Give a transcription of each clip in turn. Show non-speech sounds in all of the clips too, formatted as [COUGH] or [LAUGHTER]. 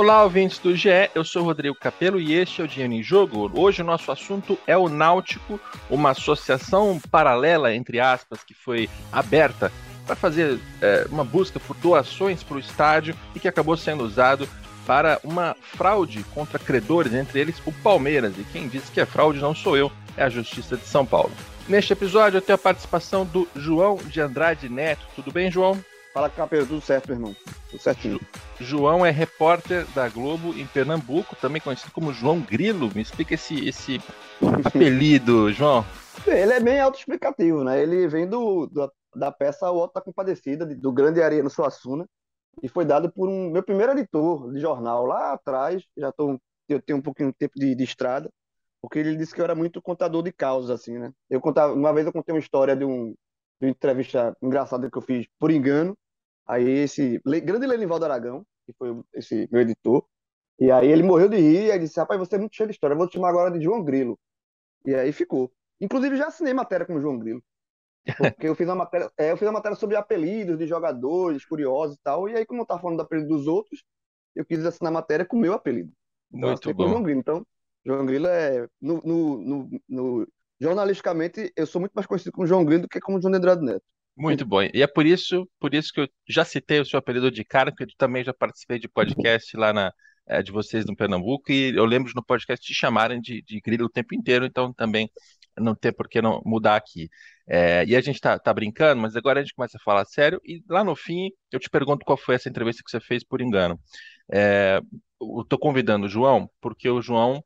Olá, ouvintes do GE, eu sou Rodrigo Capello e este é o Dinheiro em Jogo. Hoje o nosso assunto é o Náutico, uma associação paralela, entre aspas, que foi aberta para fazer é, uma busca por doações para o estádio e que acabou sendo usado para uma fraude contra credores, entre eles o Palmeiras. E quem disse que é fraude não sou eu, é a Justiça de São Paulo. Neste episódio eu tenho a participação do João de Andrade Neto. Tudo bem, João? Fala, Capello, tudo certo, meu irmão? Tudo certinho. João é repórter da Globo em Pernambuco, também conhecido como João Grilo. Me explica esse, esse [LAUGHS] apelido, João. Ele é bem autoexplicativo, né? Ele vem do, do da peça O Alto da Compadecida, do Grande Ariano Suassuna, e foi dado por um meu primeiro editor de jornal lá atrás. Já tô, eu tenho um pouquinho de tempo de, de estrada, porque ele disse que eu era muito contador de causas, assim, né? Eu contava, uma vez eu contei uma história de, um, de uma entrevista engraçada que eu fiz por engano, Aí esse grande Lenivaldo Aragão, que foi esse meu editor, e aí ele morreu de rir e aí disse, rapaz, você é muito cheio de história, eu vou te chamar agora de João Grilo. E aí ficou. Inclusive já assinei matéria com o João Grilo. Porque eu fiz uma matéria, é, eu fiz uma matéria sobre apelidos de jogadores, curiosos e tal, e aí como eu tava falando do apelido dos outros, eu quis assinar matéria com o meu apelido. Então, muito bom. João Grilo. Então, João Grilo é no, no, no, no, jornalisticamente eu sou muito mais conhecido como João Grilo do que como João Andrade Neto. Muito bom. E é por isso, por isso que eu já citei o seu apelido de cara, porque eu também já participei de podcast lá na, é, de vocês no Pernambuco, e eu lembro no podcast te chamarem de, de grilo o tempo inteiro, então também não tem por que não mudar aqui. É, e a gente tá, tá brincando, mas agora a gente começa a falar sério, e lá no fim eu te pergunto qual foi essa entrevista que você fez por engano. É, eu convidando o João, porque o João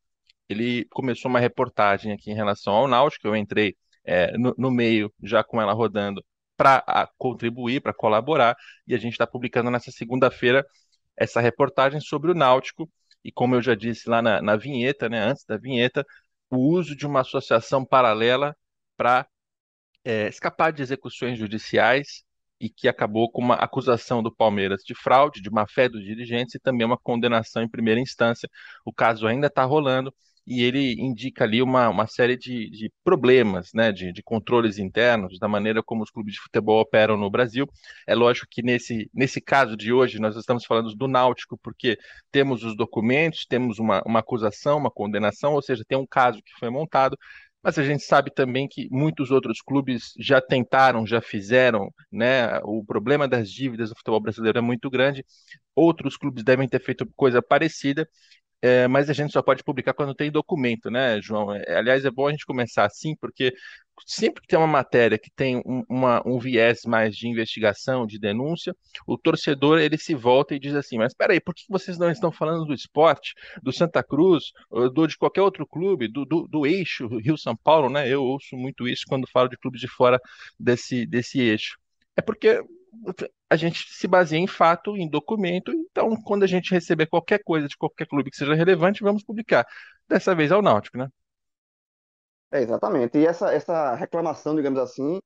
ele começou uma reportagem aqui em relação ao Náutico, eu entrei é, no, no meio já com ela rodando para contribuir, para colaborar, e a gente está publicando nessa segunda-feira essa reportagem sobre o Náutico, e como eu já disse lá na, na vinheta, né, antes da vinheta, o uso de uma associação paralela para é, escapar de execuções judiciais e que acabou com uma acusação do Palmeiras de fraude, de má fé dos dirigentes e também uma condenação em primeira instância. O caso ainda está rolando e ele indica ali uma, uma série de, de problemas, né, de, de, controles internos, da maneira como os clubes de futebol operam no Brasil. É lógico que nesse, nesse caso de hoje nós estamos falando do Náutico, porque temos os documentos, temos uma, uma acusação, uma condenação, ou seja, tem um caso que foi montado, mas a gente sabe também que muitos outros clubes já tentaram, já fizeram, né? O problema das dívidas do futebol brasileiro é muito grande. Outros clubes devem ter feito coisa parecida é, mas a gente só pode publicar quando tem documento, né, João? É, aliás, é bom a gente começar assim, porque sempre que tem uma matéria que tem um, uma, um viés mais de investigação, de denúncia, o torcedor ele se volta e diz assim: mas espera aí, por que vocês não estão falando do esporte, do Santa Cruz, do, de qualquer outro clube, do, do, do eixo Rio-São Paulo, né? Eu ouço muito isso quando falo de clubes de fora desse, desse eixo. É porque a gente se baseia em fato, em documento, então quando a gente receber qualquer coisa de qualquer clube que seja relevante, vamos publicar. Dessa vez é o Náutico, né? É, exatamente. E essa, essa reclamação, digamos assim,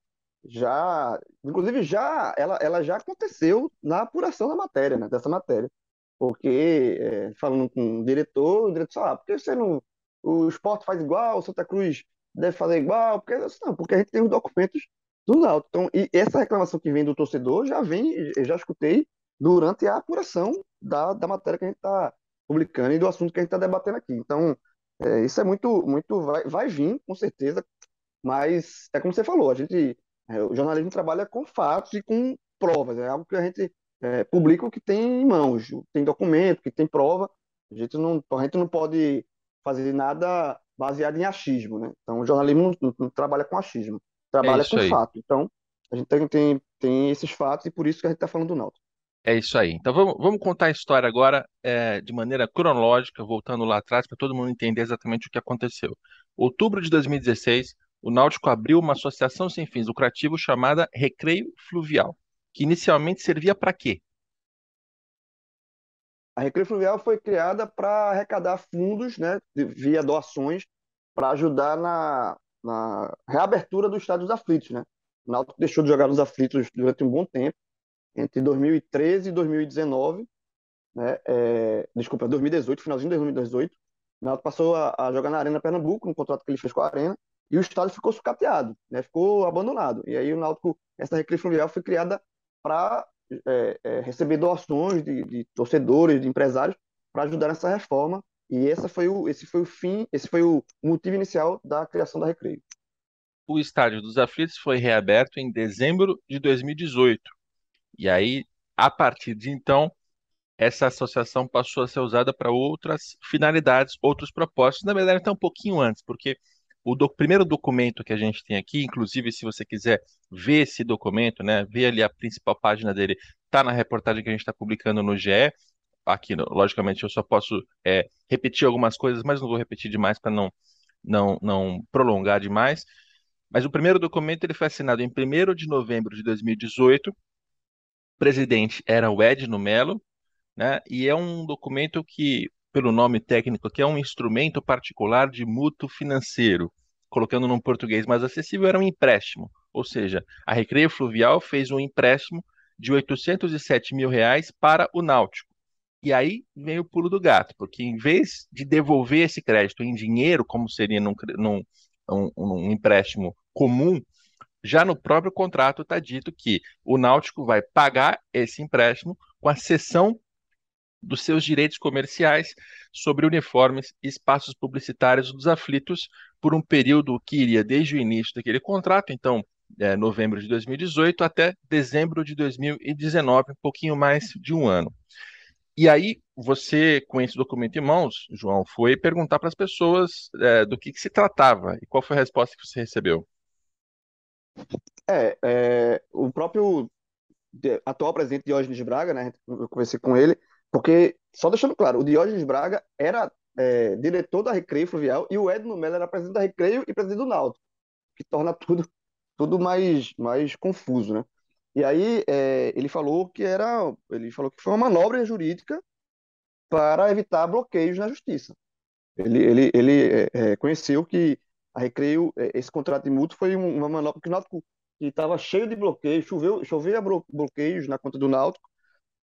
já, inclusive já, ela, ela já aconteceu na apuração da matéria, né, dessa matéria. Porque, é, falando com o diretor, o diretor falou, ah, porque você não, o esporte faz igual, o Santa Cruz deve fazer igual, porque, não, porque a gente tem os documentos do Náutico. Então, e essa reclamação que vem do torcedor já vem, eu já escutei durante a apuração da, da matéria que a gente está publicando e do assunto que a gente está debatendo aqui. Então, é, isso é muito, muito vai, vai vir, com certeza, mas é como você falou, a gente, é, o jornalismo trabalha com fatos e com provas, é algo que a gente é, publica o que tem em mãos, tem documento, que tem prova, a gente não, a gente não pode fazer nada baseado em achismo, né? Então, o jornalismo não, não trabalha com achismo trabalha é com aí. fato. Então, a gente tem, tem, tem esses fatos e por isso que a gente está falando do Náutico. É isso aí. Então vamos, vamos contar a história agora é, de maneira cronológica, voltando lá atrás, para todo mundo entender exatamente o que aconteceu. Outubro de 2016, o Náutico abriu uma associação sem fins lucrativos chamada Recreio Fluvial, que inicialmente servia para quê? A Recreio Fluvial foi criada para arrecadar fundos, né, via doações, para ajudar na, na reabertura do estádio dos aflitos, né? O Náutico deixou de jogar nos aflitos durante um bom tempo, entre 2013 e 2019, né? É, desculpa, 2018, finalzinho de 2018. O Náutico passou a, a, jogar na Arena Pernambuco, no contrato que ele fez com a Arena, e o estádio ficou sucateado, né? Ficou abandonado. E aí o Náutico, essa recreio fluvial foi criada para é, é, receber doações de, de torcedores, de empresários, para ajudar nessa reforma. E essa foi o, esse foi o fim, esse foi o motivo inicial da criação da Recreio. O Estádio dos Aflitos foi reaberto em dezembro de 2018. E aí, a partir de então, essa associação passou a ser usada para outras finalidades, outros propósitos. Na verdade, até um pouquinho antes, porque o do, primeiro documento que a gente tem aqui, inclusive, se você quiser ver esse documento, né, ver ali a principal página dele, está na reportagem que a gente está publicando no GE. Aqui, logicamente, eu só posso é, repetir algumas coisas, mas não vou repetir demais para não, não, não prolongar demais. Mas o primeiro documento ele foi assinado em 1 de novembro de 2018. O presidente era o Edno Mello, né? E é um documento que, pelo nome técnico, que é um instrumento particular de mútuo financeiro, colocando num português mais acessível, era um empréstimo. Ou seja, a Recreio Fluvial fez um empréstimo de 807 mil reais para o Náutico. E aí vem o pulo do gato, porque em vez de devolver esse crédito em dinheiro, como seria num, num um, um empréstimo comum, já no próprio contrato está dito que o Náutico vai pagar esse empréstimo com a cessão dos seus direitos comerciais sobre uniformes e espaços publicitários dos aflitos por um período que iria desde o início daquele contrato, então é, novembro de 2018 até dezembro de 2019, um pouquinho mais de um ano. E aí, você, com esse documento em mãos, João, foi perguntar para as pessoas é, do que, que, se tratava e qual foi a resposta que você recebeu? É, é o próprio atual presidente Diógenes Braga, né? Eu conversei com ele, porque, só deixando claro, o Diógenes Braga era é, diretor da Recreio Fluvial e o Edno Mello era presidente da Recreio e presidente do Náutico, que torna tudo, tudo mais, mais confuso, né? E aí é, ele falou que era, ele falou que foi uma manobra jurídica para evitar bloqueios na justiça. Ele, ele, ele é, é conheceu que a Recreio, é, esse contrato de mútuo foi uma manobra que o Náutico estava cheio de bloqueios, choveu, choveu bloqueios na conta do Náutico,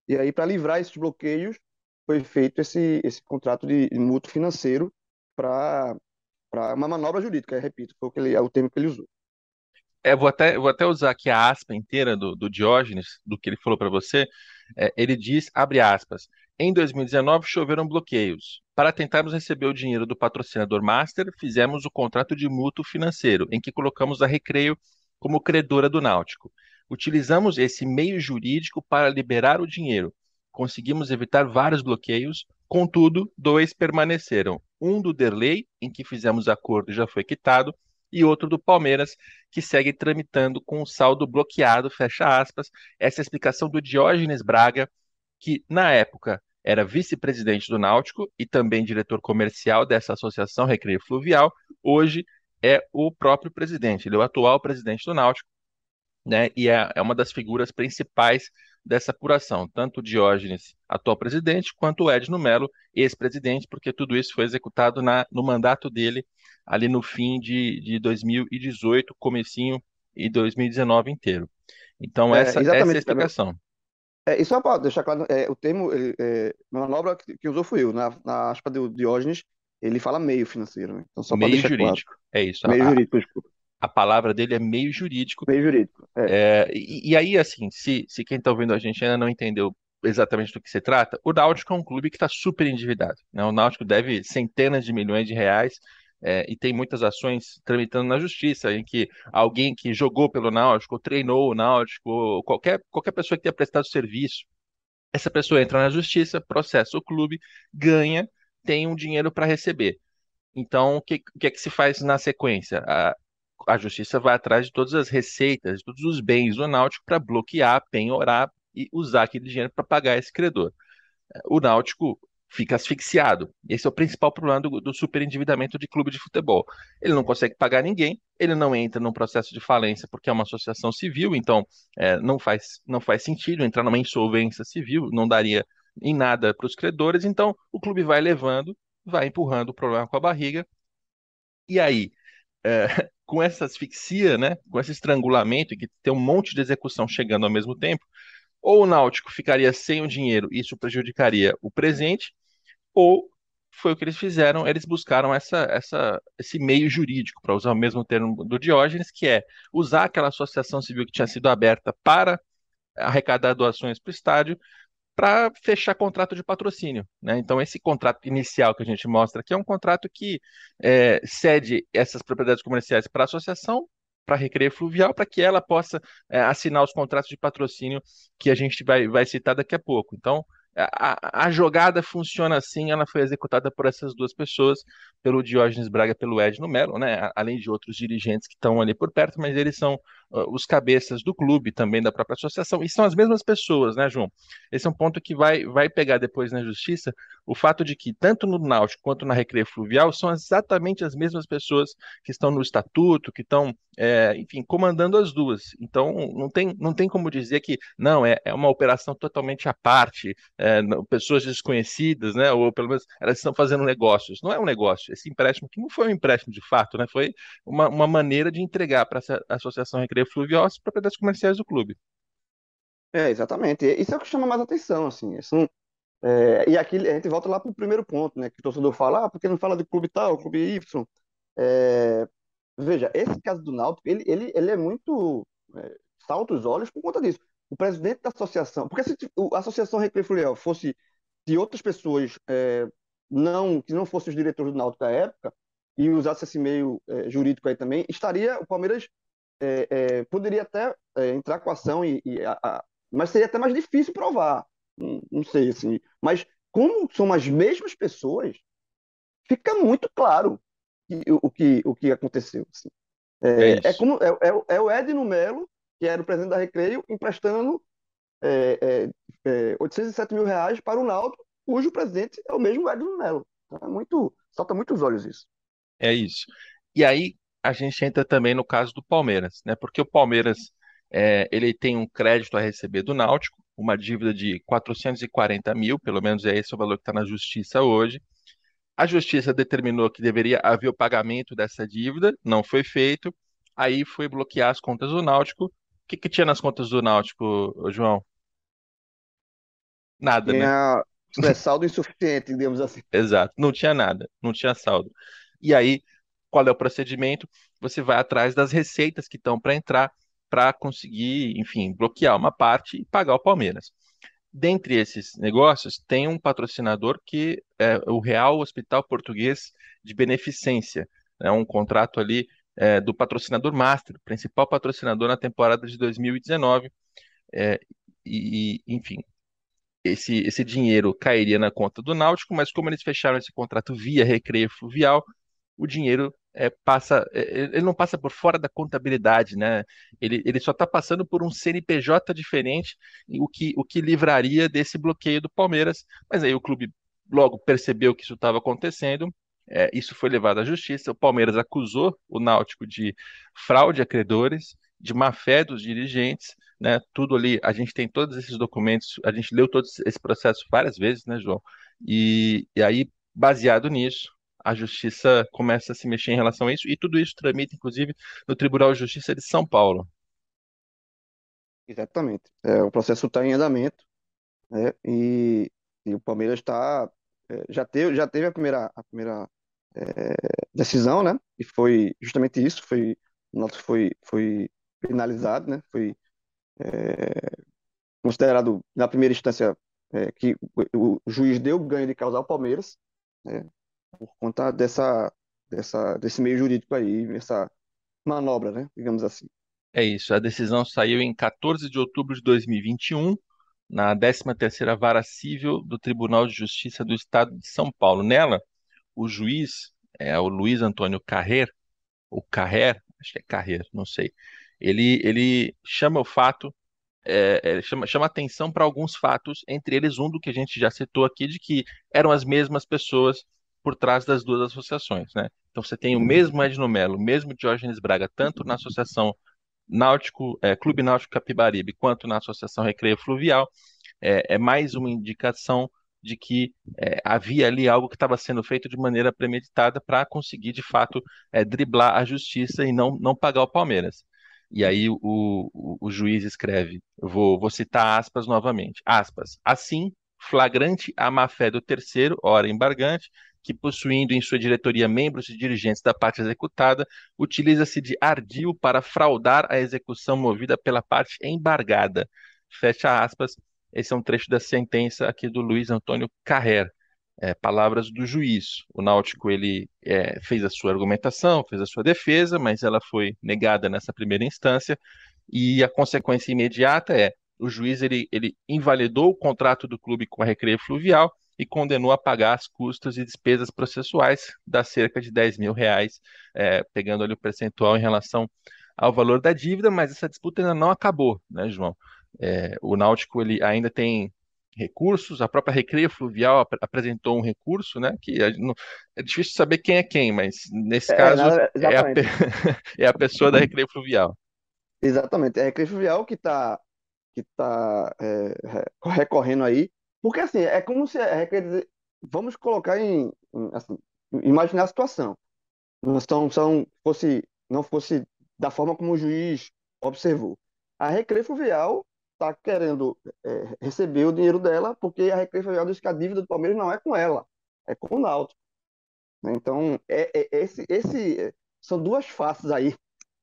e aí para livrar esses bloqueios foi feito esse, esse contrato de, de financeiro para uma manobra jurídica, repito, foi o, que ele, é o termo que ele usou. É, vou até, vou até usar aqui a aspa inteira do, do Diógenes, do que ele falou para você. É, ele diz, abre aspas, em 2019 choveram bloqueios. Para tentarmos receber o dinheiro do patrocinador master, fizemos o contrato de mútuo financeiro, em que colocamos a Recreio como credora do Náutico. Utilizamos esse meio jurídico para liberar o dinheiro. Conseguimos evitar vários bloqueios, contudo, dois permaneceram. Um do Derlei, em que fizemos acordo e já foi quitado, e outro do Palmeiras, que segue tramitando com o saldo bloqueado, fecha aspas. Essa é a explicação do Diógenes Braga, que na época era vice-presidente do Náutico e também diretor comercial dessa associação Recreio Fluvial, hoje é o próprio presidente, ele é o atual presidente do Náutico, né? E é, é uma das figuras principais dessa apuração, tanto o Diógenes, atual presidente, quanto o Edno Melo, ex-presidente, porque tudo isso foi executado na, no mandato dele ali no fim de, de 2018, comecinho e 2019 inteiro. Então, essa, é, essa é a explicação. É, e só para deixar claro, é, o termo é, manobra que, que usou fui eu, na, na aspa do Diógenes, ele fala meio financeiro, né? Então, só meio jurídico, claro. é isso. Meio a, jurídico, desculpa. A palavra dele é meio jurídico. Meio jurídico, é. é e, e, aí, assim, se, se quem está ouvindo a gente ainda não entendeu exatamente do que se trata, o Náutico é um clube que está super endividado. Né? O Náutico deve centenas de milhões de reais é, e tem muitas ações tramitando na justiça, em que alguém que jogou pelo Náutico, treinou o Náutico, ou qualquer, qualquer pessoa que tenha prestado serviço, essa pessoa entra na justiça, processa o clube, ganha, tem um dinheiro para receber. Então, o que, que é que se faz na sequência? A, a justiça vai atrás de todas as receitas, de todos os bens do Náutico para bloquear, penhorar e usar aquele dinheiro para pagar esse credor. O Náutico fica asfixiado. Esse é o principal problema do, do superendividamento de clube de futebol. Ele não consegue pagar ninguém, ele não entra num processo de falência porque é uma associação civil, então é, não, faz, não faz sentido entrar numa insolvência civil, não daria em nada para os credores, então o clube vai levando, vai empurrando o problema com a barriga. E aí, é, [LAUGHS] com essa asfixia, né, com esse estrangulamento, que tem um monte de execução chegando ao mesmo tempo, ou o Náutico ficaria sem o dinheiro, e isso prejudicaria o presente, ou foi o que eles fizeram, eles buscaram essa, essa, esse meio jurídico, para usar o mesmo termo do Diógenes, que é usar aquela associação civil que tinha sido aberta para arrecadar doações para o estádio, para fechar contrato de patrocínio. Né? Então, esse contrato inicial que a gente mostra aqui é um contrato que é, cede essas propriedades comerciais para a associação, para a Recreio Fluvial, para que ela possa é, assinar os contratos de patrocínio que a gente vai, vai citar daqui a pouco. Então, a, a, jogada funciona assim, ela foi executada por essas duas pessoas, pelo Diógenes Braga, pelo Edno Melo, né? Além de outros dirigentes que estão ali por perto, mas eles são os cabeças do clube, também da própria associação, e são as mesmas pessoas, né, João? Esse é um ponto que vai, vai pegar depois na justiça, o fato de que tanto no Náutico quanto na Recreio Fluvial são exatamente as mesmas pessoas que estão no estatuto, que estão, é, enfim, comandando as duas. Então, não tem, não tem como dizer que, não, é, é uma operação totalmente à parte, é, pessoas desconhecidas, né? Ou pelo menos elas estão fazendo negócios. Não é um negócio. Esse empréstimo que não foi um empréstimo de fato, né? Foi uma, uma maneira de entregar para essa Associação Recreio Fluvial as propriedades comerciais do clube. É, exatamente. Isso é o que chama mais atenção, assim. É, e aqui a gente volta lá para o primeiro ponto, né? Que o torcedor fala, ah, porque não fala de clube tal, clube Y. É, veja, esse caso do Náutico, ele, ele, ele é muito é, salta os olhos por conta disso o presidente da associação, porque se a associação Recreio Fluvial fosse de outras pessoas é, não que não fossem os diretores do Náutico da época e usasse esse meio é, jurídico aí também, estaria o Palmeiras é, é poderia até é, entrar com ação e, e a, a, mas seria até mais difícil provar, não, não, sei assim, mas como são as mesmas pessoas, fica muito claro que, o, que o que aconteceu. Assim. É, é, como é, é, o Edno Melo que era o presidente da Recreio, emprestando é, é, é, 807 mil reais para o Náutico, cujo presidente é o mesmo Edno Melo. Então, é muito, salta muito os olhos isso. É isso. E aí a gente entra também no caso do Palmeiras, né? Porque o Palmeiras é, ele tem um crédito a receber do Náutico, uma dívida de 440 mil, pelo menos é esse o valor que está na justiça hoje. A justiça determinou que deveria haver o pagamento dessa dívida, não foi feito. Aí foi bloquear as contas do Náutico o que, que tinha nas contas do Náutico, João? Nada, né? Tinha é, saldo insuficiente, digamos assim. Exato, não tinha nada, não tinha saldo. E aí, qual é o procedimento? Você vai atrás das receitas que estão para entrar para conseguir, enfim, bloquear uma parte e pagar o Palmeiras. Dentre esses negócios, tem um patrocinador que é o Real Hospital Português de Beneficência. É um contrato ali é, do patrocinador master, principal patrocinador na temporada de 2019. É, e, enfim, esse, esse dinheiro cairia na conta do Náutico, mas como eles fecharam esse contrato via Recreio Fluvial, o dinheiro é, passa, é, ele não passa por fora da contabilidade, né? Ele, ele só está passando por um CNPJ diferente, o que, o que livraria desse bloqueio do Palmeiras. Mas aí o clube logo percebeu que isso estava acontecendo é, isso foi levado à justiça. O Palmeiras acusou o Náutico de fraude a credores, de má fé dos dirigentes, né? Tudo ali, a gente tem todos esses documentos, a gente leu todo esse processo várias vezes, né, João? E, e aí, baseado nisso, a justiça começa a se mexer em relação a isso, e tudo isso tramita, inclusive, no Tribunal de Justiça de São Paulo. Exatamente. É, o processo está em andamento, né? E, e o Palmeiras está é, já teve já teve a primeira a primeira é, decisão, né? E foi justamente isso, foi o foi foi penalizado, né? Foi é, considerado na primeira instância é, que o, o, juiz deu ganho de causa ao Palmeiras, né? Por conta dessa dessa desse meio jurídico aí, essa manobra, né? Digamos assim. É isso. A decisão saiu em 14 de outubro de 2021 na 13ª Vara Civil do Tribunal de Justiça do Estado de São Paulo. Nela, o juiz, é o Luiz Antônio Carrer, o Carrer, acho que é Carrer, não sei, ele, ele chama o fato, é, é, chama, chama atenção para alguns fatos, entre eles um do que a gente já citou aqui, de que eram as mesmas pessoas por trás das duas associações, né? Então você tem o mesmo Edno Melo, o mesmo Diógenes Braga, tanto na associação Náutico, é, Clube Náutico Capibaribe, quanto na Associação Recreio Fluvial, é, é mais uma indicação de que é, havia ali algo que estava sendo feito de maneira premeditada para conseguir, de fato, é, driblar a justiça e não, não pagar o Palmeiras. E aí o, o, o juiz escreve, vou, vou citar aspas novamente, aspas, assim, flagrante a má-fé do terceiro, ora embargante, que, possuindo em sua diretoria membros e dirigentes da parte executada, utiliza-se de ardil para fraudar a execução movida pela parte embargada. Fecha aspas. Esse é um trecho da sentença aqui do Luiz Antônio Carrer. É, palavras do juiz. O Náutico ele é, fez a sua argumentação, fez a sua defesa, mas ela foi negada nessa primeira instância e a consequência imediata é o juiz ele, ele invalidou o contrato do clube com a Recreio Fluvial e condenou a pagar as custas e despesas processuais da cerca de 10 mil reais, é, pegando ali o percentual em relação ao valor da dívida, mas essa disputa ainda não acabou, né, João? É, o Náutico ele ainda tem recursos, a própria Recreio Fluvial ap apresentou um recurso, né, que é, é difícil saber quem é quem, mas nesse é, caso é, a, [LAUGHS] é a pessoa da Recreio Fluvial. Exatamente, é a Recreio Fluvial que está que tá, é, recorrendo aí, porque assim, é como se a Recreio, vamos colocar em, em assim, imaginar a situação, são, são, fosse, não fosse da forma como o juiz observou. A Recreio Fluvial está querendo é, receber o dinheiro dela, porque a Recreio Fluvial diz que a dívida do Palmeiras não é com ela, é com o Náutico. Então, é, é, esse, esse, são duas faces aí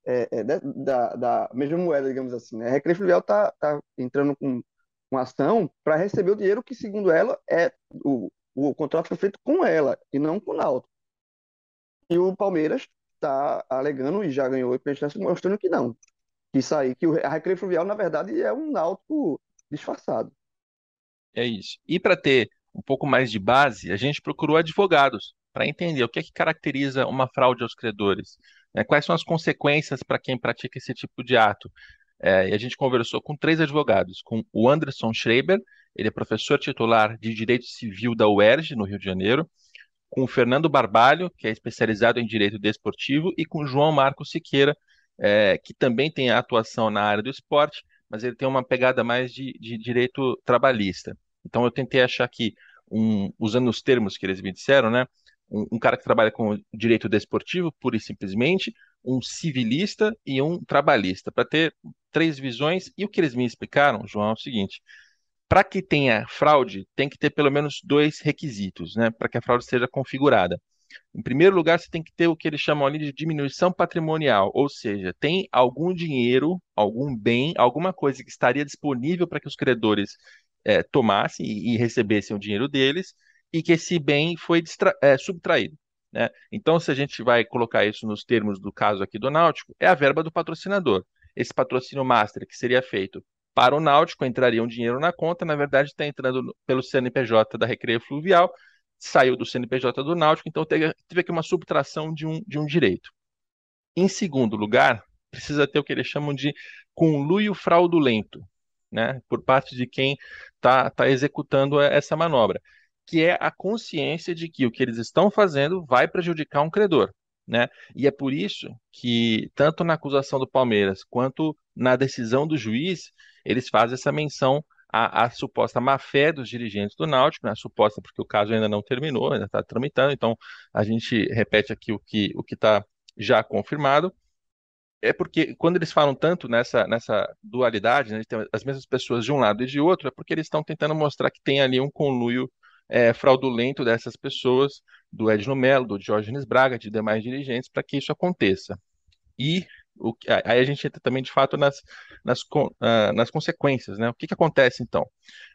é, é, da, da, mesma moeda, digamos assim. Né? A Recreio Fluvial está tá entrando com uma ação para receber o dinheiro que, segundo ela, é o, o contrato foi feito com ela e não com o Náutico. E o Palmeiras está alegando e já ganhou o instância mostrando que não. Que isso aí, que a Recreio Fluvial, na verdade, é um Náutico disfarçado. É isso. E para ter um pouco mais de base, a gente procurou advogados para entender o que é que caracteriza uma fraude aos credores. Né? Quais são as consequências para quem pratica esse tipo de ato? É, e a gente conversou com três advogados, com o Anderson Schreiber, ele é professor titular de Direito Civil da UERJ, no Rio de Janeiro, com o Fernando Barbalho, que é especializado em Direito Desportivo, e com o João Marcos Siqueira, é, que também tem atuação na área do esporte, mas ele tem uma pegada mais de, de direito trabalhista. Então eu tentei achar aqui, um, usando os termos que eles me disseram, né, um, um cara que trabalha com direito desportivo, pura e simplesmente, um civilista e um trabalhista, para ter três visões. E o que eles me explicaram, João, é o seguinte: para que tenha fraude, tem que ter pelo menos dois requisitos, né, para que a fraude seja configurada. Em primeiro lugar, você tem que ter o que eles chamam ali de diminuição patrimonial, ou seja, tem algum dinheiro, algum bem, alguma coisa que estaria disponível para que os credores é, tomassem e, e recebessem o dinheiro deles, e que esse bem foi é, subtraído. Né? Então, se a gente vai colocar isso nos termos do caso aqui do Náutico, é a verba do patrocinador. Esse patrocínio master que seria feito para o Náutico, entraria um dinheiro na conta, na verdade está entrando pelo CNPJ da Recreio Fluvial, saiu do CNPJ do Náutico, então teve, teve aqui uma subtração de um, de um direito. Em segundo lugar, precisa ter o que eles chamam de conluio fraudulento, né, por parte de quem está tá executando essa manobra que é a consciência de que o que eles estão fazendo vai prejudicar um credor. Né? E é por isso que, tanto na acusação do Palmeiras quanto na decisão do juiz, eles fazem essa menção à, à suposta má-fé dos dirigentes do Náutico, né? suposta porque o caso ainda não terminou, ainda está tramitando, então a gente repete aqui o que o está já confirmado. É porque quando eles falam tanto nessa, nessa dualidade, né, as mesmas pessoas de um lado e de outro, é porque eles estão tentando mostrar que tem ali um conluio é, fraudulento dessas pessoas, do Edno Mello, do Diógenes Braga, de demais dirigentes, para que isso aconteça. E o, aí a gente entra também, de fato, nas, nas, uh, nas consequências. Né? O que, que acontece, então?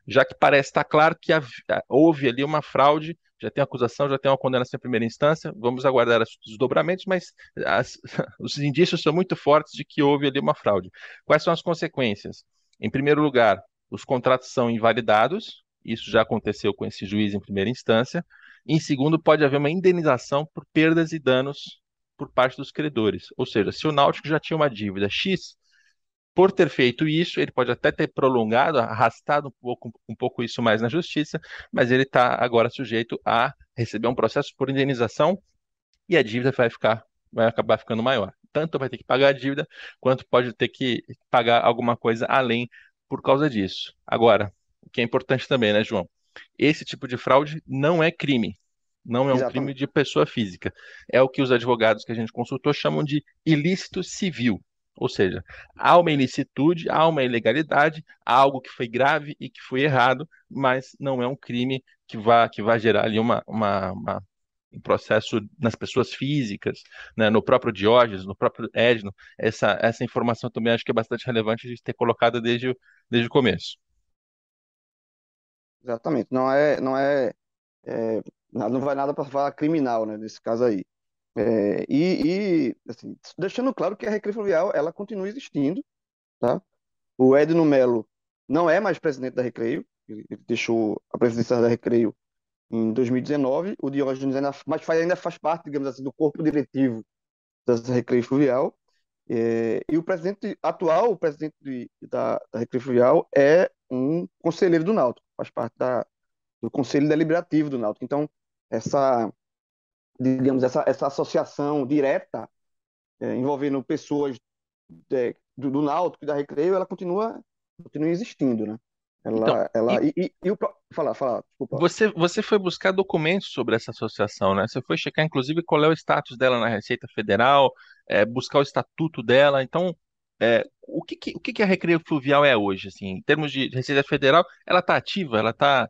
Já que parece estar claro que houve ali uma fraude, já tem acusação, já tem uma condenação em primeira instância, vamos aguardar os desdobramentos, mas as, [LAUGHS] os indícios são muito fortes de que houve ali uma fraude. Quais são as consequências? Em primeiro lugar, os contratos são invalidados, isso já aconteceu com esse juiz em primeira instância. Em segundo, pode haver uma indenização por perdas e danos por parte dos credores. Ou seja, se o Náutico já tinha uma dívida X, por ter feito isso, ele pode até ter prolongado, arrastado um pouco, um pouco isso mais na justiça, mas ele está agora sujeito a receber um processo por indenização e a dívida vai ficar, vai acabar ficando maior. Tanto vai ter que pagar a dívida, quanto pode ter que pagar alguma coisa além por causa disso. Agora, que é importante também, né, João? Esse tipo de fraude não é crime. Não é um Exatamente. crime de pessoa física. É o que os advogados que a gente consultou chamam de ilícito civil. Ou seja, há uma ilicitude, há uma ilegalidade, há algo que foi grave e que foi errado, mas não é um crime que vá, que vá gerar ali uma, uma, uma um processo nas pessoas físicas, né, no próprio Diógenes, no próprio Edno. Essa, essa informação também acho que é bastante relevante de ter colocado desde, desde o começo. Exatamente. Não é, não é, é não vai nada para falar criminal, né, nesse caso aí. É, e, e assim, deixando claro que a Recreio Fluvial ela continua existindo, tá? O Edno Melo não é mais presidente da Recreio, ele deixou a presidência da Recreio em 2019. O Diógenes ainda, mas ainda faz parte, digamos assim, do corpo diretivo da Recreio Fluvial. É, e o presidente atual, o presidente de, da, da Recreio Fluvial, é um conselheiro do Náutico, faz parte da, do conselho deliberativo do Náutico. Então, essa, digamos, essa, essa associação direta é, envolvendo pessoas é, do, do Náutico e da Recreio, ela continua, continua existindo, né? Ela, então, ela, e, e, e o, fala, fala, desculpa. Você, você foi buscar documentos sobre essa associação, né? Você foi checar, inclusive, qual é o status dela na Receita Federal, é, buscar o estatuto dela. Então, é, o que, que, o que, que a Recreio Fluvial é hoje, assim, em termos de Receita Federal? Ela está ativa? Ela está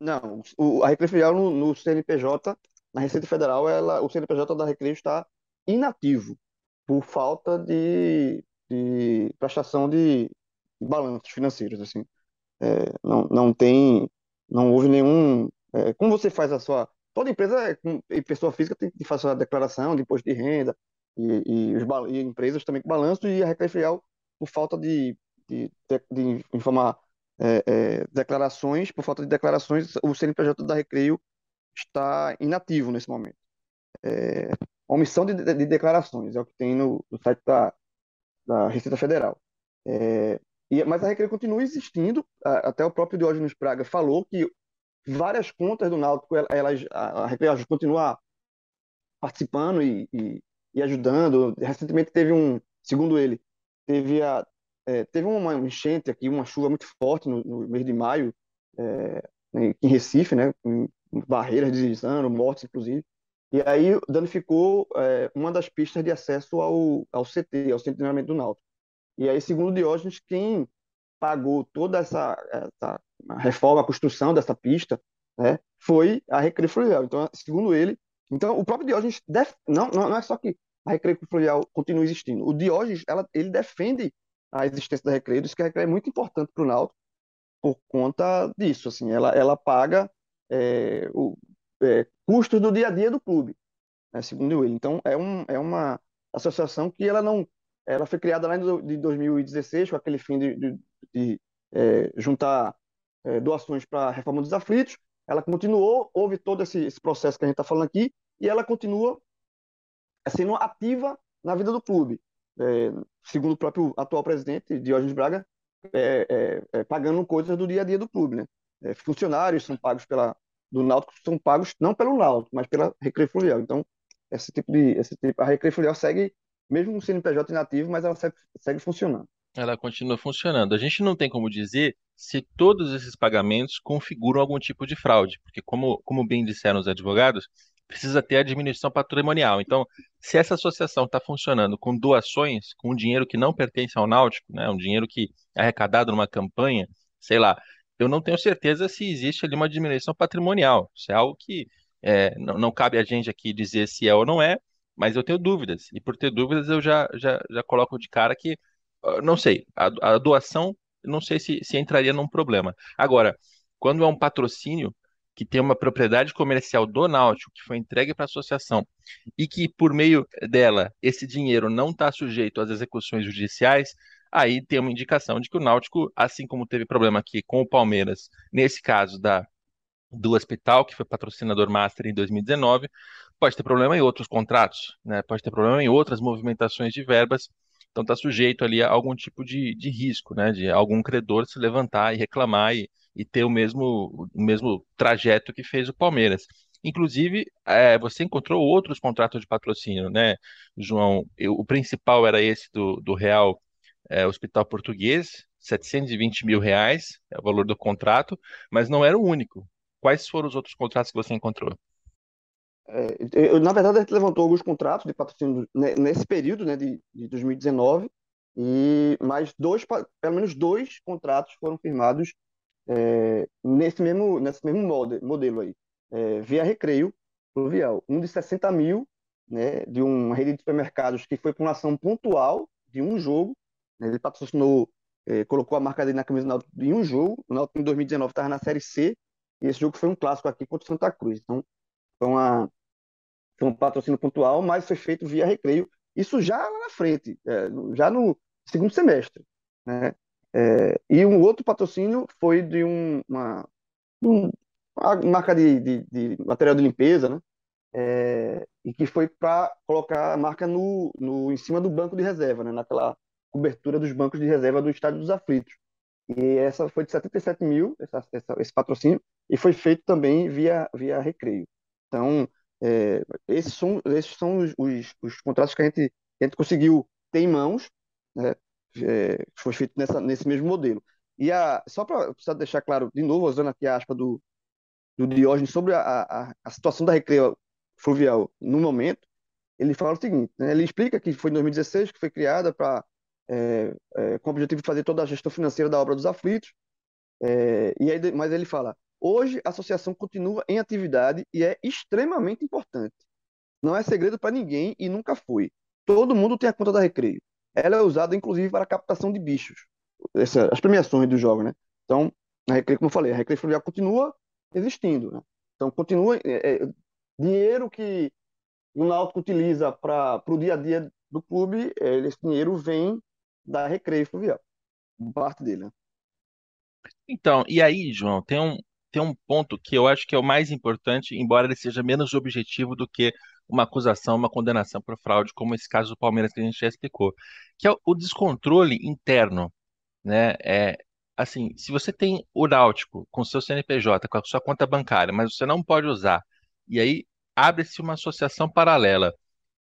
Não, o, a Recreio Fluvial no, no CNPJ, na Receita Federal, ela, o CNPJ da Recreio está inativo por falta de, de prestação de, balanços financeiros, assim. É, não, não tem, não houve nenhum. É, como você faz a sua. Toda empresa e pessoa física tem que fazer a declaração de imposto de renda e, e, os, e empresas também com balanço e a Recreio por falta de, de, de, informar é, é, declarações, por falta de declarações, o CNPJ da Recreio está inativo nesse momento. É, omissão de, de, declarações é o que tem no, no site da, da Receita Federal. É, e, mas a Recreio continua existindo. Até o próprio Diógenes Praga falou que várias contas do Náutico, elas, a Recreio continua participando e, e, e, ajudando. Recentemente teve um, segundo ele, teve, a, é, teve uma enchente aqui, uma chuva muito forte no, no mês de maio, é, em Recife, né, barreiras deslizando, mortes inclusive. E aí danificou é, uma das pistas de acesso ao, ao CT, ao Centro de Treinamento do Náutico. E aí, segundo Diógenes, quem pagou toda essa, essa reforma, a construção dessa pista, né, foi a Recreio Fluvial. Então, segundo ele, então o próprio Diógenes def... não, não, é só que a Recreio Fluvial continua existindo. O Diógenes, ela, ele defende a existência da Recreio, diz que a Recreio é muito importante para o Náutico por conta disso. Assim, ela, ela paga é, o, é, custos do dia a dia do clube, né, segundo ele. Então, é, um, é uma associação que ela não ela foi criada lá em 2016 com aquele fim de, de, de é, juntar é, doações para a reforma dos aflitos. Ela continuou, houve todo esse, esse processo que a gente está falando aqui, e ela continua sendo ativa na vida do clube. É, segundo o próprio atual presidente, Diógenes Braga, é, é, é, pagando coisas do dia a dia do clube. Né? funcionários são pagos pela, do Náutico, são pagos não pelo Náutico, mas pela Recreio Fluvial. Então, esse tipo de, esse tipo, a Recreio Fluvial segue mesmo com o CNPJ inativo, mas ela segue, segue funcionando. Ela continua funcionando. A gente não tem como dizer se todos esses pagamentos configuram algum tipo de fraude, porque, como, como bem disseram os advogados, precisa ter a diminuição patrimonial. Então, se essa associação está funcionando com doações, com dinheiro que não pertence ao Náutico, né, um dinheiro que é arrecadado numa campanha, sei lá, eu não tenho certeza se existe ali uma diminuição patrimonial. Isso é algo que é, não, não cabe a gente aqui dizer se é ou não é, mas eu tenho dúvidas. E por ter dúvidas, eu já, já, já coloco de cara que, uh, não sei, a, a doação, não sei se, se entraria num problema. Agora, quando é um patrocínio que tem uma propriedade comercial do Náutico que foi entregue para a associação e que, por meio dela, esse dinheiro não está sujeito às execuções judiciais, aí tem uma indicação de que o Náutico, assim como teve problema aqui com o Palmeiras, nesse caso da do hospital, que foi patrocinador master em 2019, pode ter problema em outros contratos, né? Pode ter problema em outras movimentações de verbas, então está sujeito ali a algum tipo de, de risco, né? De algum credor se levantar e reclamar e, e ter o mesmo, o mesmo trajeto que fez o Palmeiras. Inclusive, é, você encontrou outros contratos de patrocínio, né, João? Eu, o principal era esse do, do Real é, Hospital Português, 720 mil reais, é o valor do contrato, mas não era o único. Quais foram os outros contratos que você encontrou? É, eu, na verdade, a gente levantou alguns contratos de patrocínio nesse período né, de, de 2019, e mais dois, pelo menos dois contratos foram firmados é, nesse mesmo, nesse mesmo modelo aí, é, via recreio fluvial. Um de 60 mil, né, de uma rede de supermercados que foi com uma ação pontual de um jogo, né, ele patrocinou é, colocou a marca dele na camisa do Náutico em um jogo. O Náutico em 2019 estava na Série C e esse jogo foi um clássico aqui contra o Santa Cruz. Então, foi, uma, foi um patrocínio pontual, mas foi feito via recreio. Isso já lá na frente, é, já no segundo semestre. Né? É, e um outro patrocínio foi de um, uma, um, uma marca de, de, de, material de limpeza, né? É, e que foi para colocar a marca no, no, em cima do banco de reserva, né? naquela cobertura dos bancos de reserva do Estádio dos Aflitos. E essa foi de 77 mil, essa, essa, esse patrocínio, e foi feito também via, via recreio. Então, é, esses são, esses são os, os, os, contratos que a gente, a gente conseguiu ter em mãos, né? É, foi feito nessa, nesse mesmo modelo. E a, só para deixar claro, de novo, usando aqui a aspa do, do Diógenes sobre a, a, a situação da recreio fluvial no momento, ele fala o seguinte, né? ele explica que foi em 2016 que foi criada para é, é, com o objetivo de fazer toda a gestão financeira da obra dos aflitos, é, e aí, mas ele fala, hoje a associação continua em atividade e é extremamente importante. Não é segredo para ninguém e nunca foi. Todo mundo tem a conta da Recreio ela é usada inclusive para captação de bichos, essa, as premiações do jogo, né? Então, a como eu falei, a Recreio Fluvial continua existindo, né? Então, continua é, é, dinheiro que o Náutico utiliza para o dia a dia do clube, é, esse dinheiro vem da Recreio Fluvial, parte dele, né? Então, e aí, João, tem um, tem um ponto que eu acho que é o mais importante, embora ele seja menos objetivo do que uma acusação, uma condenação por fraude, como esse caso do Palmeiras que a gente já explicou, que é o descontrole interno, né? É, assim, se você tem o Náutico com seu CNPJ, com a sua conta bancária, mas você não pode usar, e aí abre-se uma associação paralela,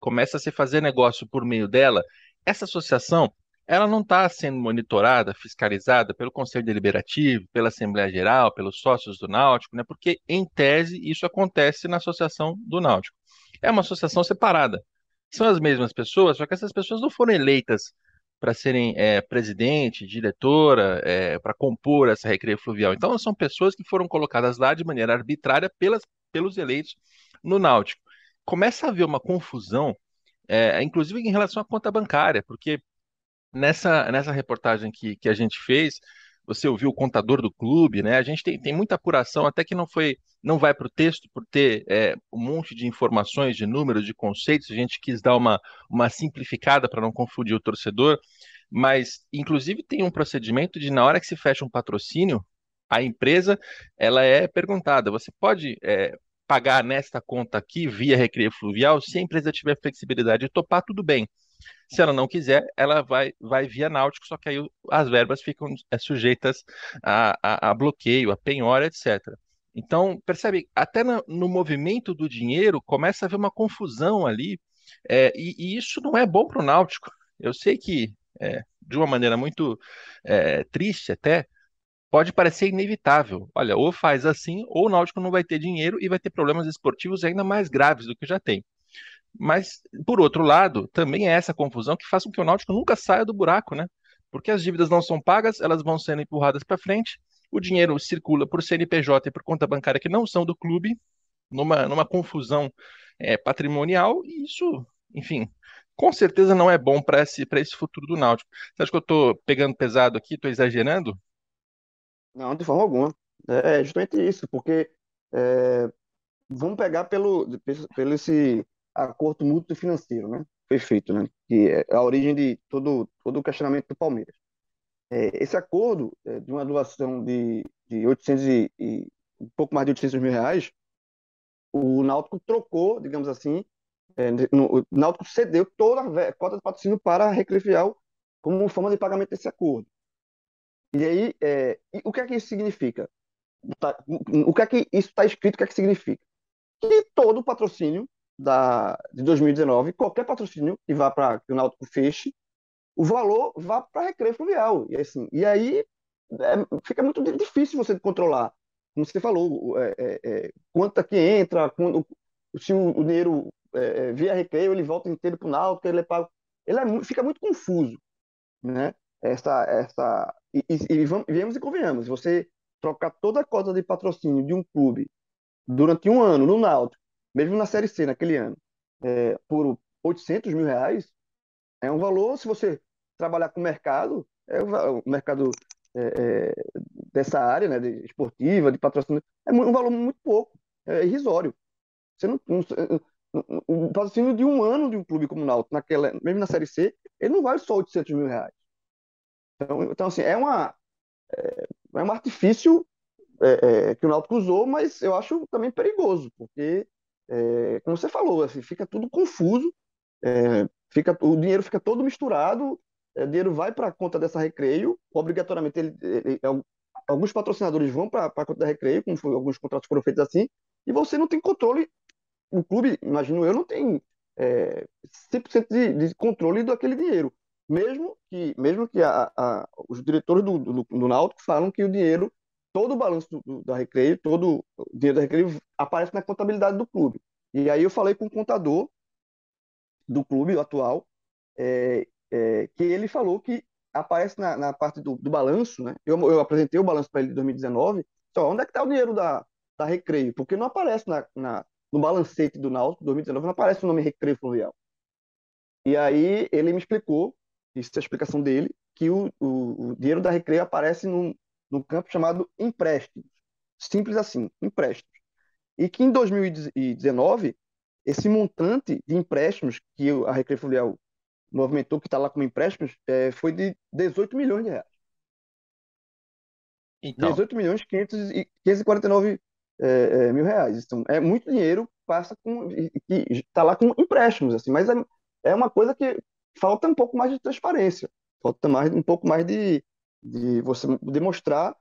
começa a se fazer negócio por meio dela, essa associação ela não está sendo monitorada, fiscalizada pelo Conselho Deliberativo, pela Assembleia Geral, pelos sócios do Náutico, né? Porque, em tese, isso acontece na Associação do Náutico. É uma associação separada. São as mesmas pessoas, só que essas pessoas não foram eleitas para serem é, presidente, diretora, é, para compor essa recreio fluvial. Então, são pessoas que foram colocadas lá de maneira arbitrária pelas, pelos eleitos no Náutico. Começa a haver uma confusão, é, inclusive em relação à conta bancária, porque nessa, nessa reportagem que, que a gente fez, você ouviu o contador do clube, né? A gente tem, tem muita apuração, até que não foi, não vai para o texto por ter é, um monte de informações, de números, de conceitos. A gente quis dar uma, uma simplificada para não confundir o torcedor, mas inclusive tem um procedimento de na hora que se fecha um patrocínio, a empresa ela é perguntada: você pode é, pagar nesta conta aqui via Recreio Fluvial? Se a empresa tiver flexibilidade de topar, tudo bem. Se ela não quiser, ela vai, vai via náutico, só que aí as verbas ficam é, sujeitas a, a, a, bloqueio, a penhora, etc. Então, percebe, até no, no, movimento do dinheiro começa a haver uma confusão ali, é, e, e, isso não é bom para o náutico. Eu sei que, é, de uma maneira muito é, triste até, pode parecer inevitável. Olha, ou faz assim, ou o Náutico não vai ter dinheiro e vai ter problemas esportivos ainda mais graves do que já tem. Mas, por outro lado, também é essa confusão que faz com que o Náutico nunca saia do buraco, né? Porque as dívidas não são pagas, elas vão sendo empurradas para frente, o dinheiro circula por CNPJ e por conta bancária que não são do clube, numa, numa confusão é, patrimonial, e isso, enfim, com certeza não é bom para esse, esse futuro do Náutico. Você acha que eu estou pegando pesado aqui, estou exagerando? Não, de forma alguma. É justamente isso, porque é, vamos pegar pelo, pelo esse acordo mútuo financeiro, né? Foi feito, né? Que é a origem de todo, todo o questionamento do Palmeiras. É, esse acordo é, de uma doação de, de 800 e, e, um pouco mais de 800 mil reais, o Náutico trocou, digamos assim, é, no, o Náutico cedeu toda a cota de patrocínio para a Recrefial como forma de pagamento desse acordo. E aí, é, e o que é que isso significa? Tá, o que é que isso está escrito? O que é que significa? Que todo patrocínio da, de 2019, qualquer patrocínio que vá para que o Náutico feche, o valor vá para recreio fluvial. E, assim, e aí é, fica muito difícil você controlar. Como você falou, é, é, é quanto que entra, quando, se o, o dinheiro é, é, via recreio, ele volta inteiro para o Náutico, ele é pago. Ele é, fica muito confuso. Né? Essa, essa, e, e, e, vamos, e convenhamos, você trocar toda a cota de patrocínio de um clube durante um ano no Náutico mesmo na Série C, naquele ano, é, por 800 mil reais, é um valor, se você trabalhar com o mercado, é o, mercado é, é, dessa área, né, de esportiva, de patrocínio, é um valor muito pouco, é irrisório. Você não, não, o patrocínio de um ano de um clube como o Náutico, naquela, mesmo na Série C, ele não vale só 800 mil reais. Então, então assim, é, uma, é, é um artifício é, é, que o Náutico usou, mas eu acho também perigoso, porque, é, como você falou, assim, fica tudo confuso, é, fica, o dinheiro fica todo misturado, é, o dinheiro vai para a conta dessa Recreio, obrigatoriamente ele, ele, alguns patrocinadores vão para a conta da Recreio, como foi, alguns contratos foram feitos assim, e você não tem controle o clube, imagino eu, não tem é, 100% de, de controle daquele dinheiro. Mesmo que, mesmo que a, a, os diretores do, do, do Náutico falam que o dinheiro, todo o balanço do, da Recreio, todo o dinheiro da Recreio aparece na contabilidade do clube. E aí eu falei com o contador do clube atual, é, é, que ele falou que aparece na, na parte do, do balanço, né? Eu, eu apresentei o balanço para ele de 2019, só onde é que está o dinheiro da, da Recreio? Porque não aparece na, na, no balancete do Náutico 2019 não aparece o nome Recreio Fluvial. E aí ele me explicou, isso é a explicação dele, que o, o, o dinheiro da Recreio aparece num, num campo chamado empréstimos. Simples assim, empréstimos. E que em 2019, esse montante de empréstimos que a Recreio Fluvial movimentou, que está lá como empréstimos, é, foi de 18 milhões de reais. Então. 18 milhões e 549 é, é, mil reais. Então, é muito dinheiro passa com que está lá com empréstimos, assim, mas é, é uma coisa que falta um pouco mais de transparência, falta mais um pouco mais de, de você demonstrar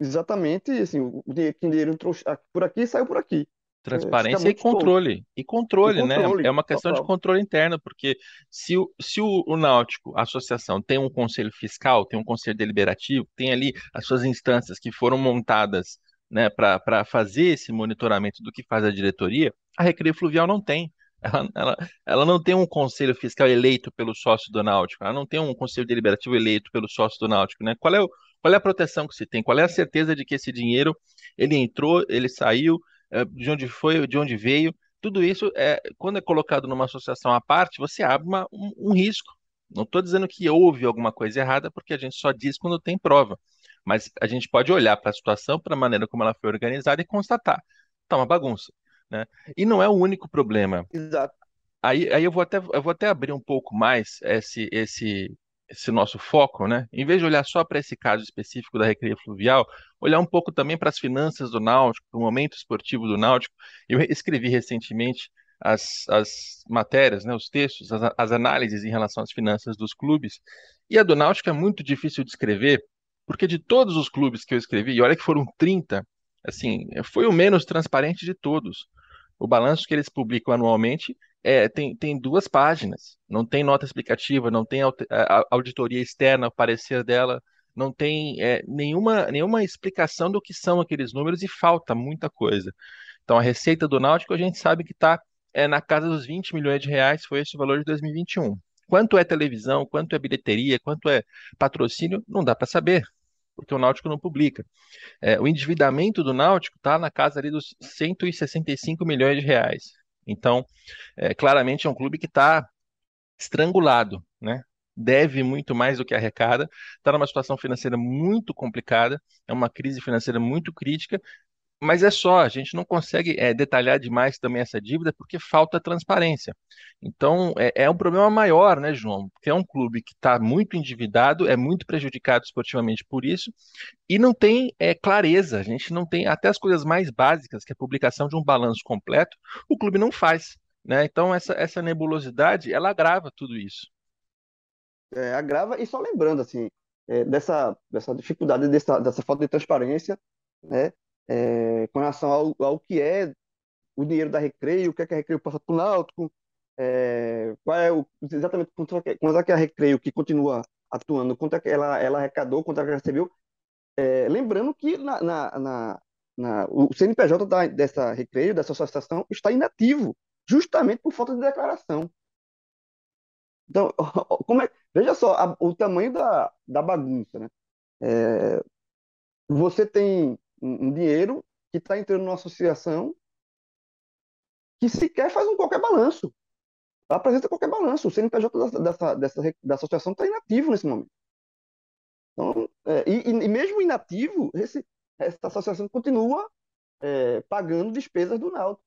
exatamente assim, o dinheiro que o dinheiro entrou por aqui saiu por aqui. Transparência é, e controle. E controle, e controle, né? É uma questão total. de controle interno, porque se o, se o, o Náutico, a associação, tem um conselho fiscal, tem um conselho deliberativo, tem ali as suas instâncias que foram montadas né, para fazer esse monitoramento do que faz a diretoria, a Recreio Fluvial não tem. Ela, ela, ela, não tem um conselho fiscal eleito pelo sócio do Náutico, ela não tem um conselho deliberativo eleito pelo sócio do Náutico, né? Qual é, o, qual é a proteção que se tem? Qual é a certeza de que esse dinheiro ele entrou, ele saiu, eh, de onde foi, de onde veio? Tudo isso é quando é colocado numa associação à parte, você abre uma, um, um risco. Não estou dizendo que houve alguma coisa errada, porque a gente só diz quando tem prova. Mas a gente pode olhar para a situação, para a maneira como ela foi organizada e constatar. Está uma bagunça. Né? E não é o único problema. Exato. Aí, aí eu, vou até, eu vou até abrir um pouco mais esse, esse, esse nosso foco, né? Em vez de olhar só para esse caso específico da recreia fluvial, olhar um pouco também para as finanças do Náutico, para o momento esportivo do Náutico. Eu escrevi recentemente as, as matérias, né, os textos, as, as análises em relação às finanças dos clubes, e a do Náutico é muito difícil de escrever, porque de todos os clubes que eu escrevi, e olha que foram 30, assim, foi o menos transparente de todos. O balanço que eles publicam anualmente é, tem, tem duas páginas, não tem nota explicativa, não tem auditoria externa, parecer dela, não tem é, nenhuma, nenhuma explicação do que são aqueles números e falta muita coisa. Então, a receita do Náutico a gente sabe que está é, na casa dos 20 milhões de reais, foi esse o valor de 2021. Quanto é televisão, quanto é bilheteria, quanto é patrocínio, não dá para saber porque o Náutico não publica. É, o endividamento do Náutico está na casa ali dos 165 milhões de reais. Então, é, claramente é um clube que está estrangulado, né? Deve muito mais do que arrecada, está numa situação financeira muito complicada, é uma crise financeira muito crítica mas é só, a gente não consegue é, detalhar demais também essa dívida porque falta transparência. Então, é, é um problema maior, né, João? Porque é um clube que está muito endividado, é muito prejudicado esportivamente por isso, e não tem é, clareza. A gente não tem, até as coisas mais básicas, que é a publicação de um balanço completo, o clube não faz. Né? Então, essa, essa nebulosidade, ela agrava tudo isso. É, agrava, e só lembrando, assim, é, dessa, dificuldade, dessa falta de transparência, né? É, com relação ao, ao, que é o dinheiro da Recreio, o que é que a Recreio passa para o Náutico, é, qual é o, exatamente quanto, é quanto é que a Recreio, que continua atuando, quanto é que ela, ela arrecadou, quanto é que ela recebeu. É, lembrando que na, na, na, na, o CNPJ da, dessa Recreio, dessa associação, está inativo, justamente por falta de declaração. Então, [LAUGHS] como é, veja só a, o tamanho da, da bagunça, né? É, você tem um, dinheiro que está entrando numa associação que sequer faz um qualquer balanço. Apresenta qualquer balanço. O CNPJ dessa, dessa, dessa, da associação está inativo nesse momento. Então, é, e, e, mesmo inativo, esse, essa associação continua é, pagando despesas do Náutico.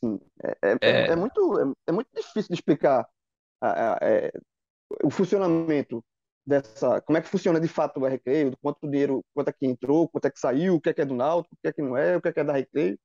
Sim, é, é, é, é muito, é, é, muito difícil de explicar a, a, é, o funcionamento dessa, como é que funciona de fato o recreio, quanto dinheiro, quanto é que entrou, quanto é que saiu, o que é que é do Náutico, o que é que não é, o que é que é da recreio.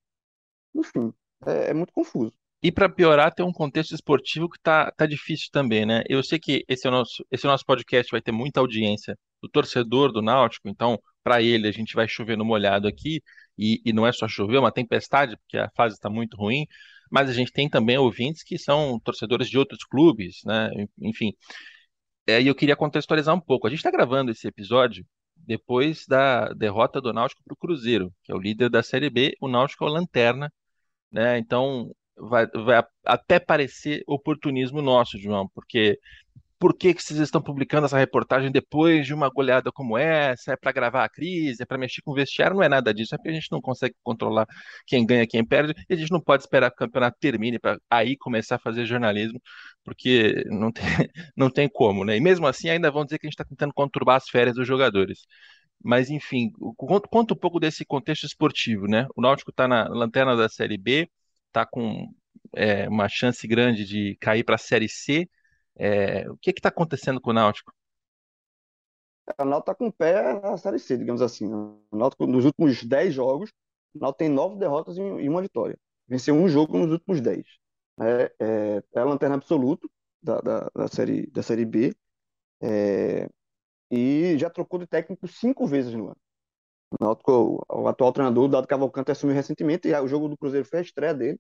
Enfim, é, é muito confuso. E para piorar, tem um contexto esportivo que tá, tá difícil também, né? Eu sei que esse é nosso, esse é nosso podcast vai ter muita audiência do torcedor do Náutico, então, para ele, a gente vai chover no molhado aqui, e, e não é só chover, é uma tempestade, porque a fase está muito ruim, mas a gente tem também ouvintes que são torcedores de outros clubes, né? Enfim. É, e eu queria contextualizar um pouco. A gente está gravando esse episódio depois da derrota do Náutico para o Cruzeiro, que é o líder da Série B, o Náutico é o lanterna, né? Então vai, vai até parecer oportunismo nosso, João, porque por que, que vocês estão publicando essa reportagem depois de uma goleada como essa? É para gravar a crise? É para mexer com o vestiário? Não é nada disso. É porque a gente não consegue controlar quem ganha, quem perde. E a gente não pode esperar que o campeonato termine para aí começar a fazer jornalismo, porque não tem, [LAUGHS] não tem como, né? E mesmo assim, ainda vão dizer que a gente está tentando conturbar as férias dos jogadores. Mas, enfim, conta um pouco desse contexto esportivo, né? O Náutico está na lanterna da Série B, está com é, uma chance grande de cair para a Série C. É, o que está acontecendo com o Náutico? É, o Náutico está com o pé na Série C, digamos assim. O Náutico, nos últimos 10 jogos, o Náutico tem 9 derrotas e uma vitória. Venceu um jogo nos últimos 10. É, é, é a lanterna absoluta da, da, da, série, da Série B. É, e já trocou de técnico cinco vezes no ano. O, atual treinador, Dado Cavalcante, assumiu recentemente, e o jogo do Cruzeiro foi a estreia dele.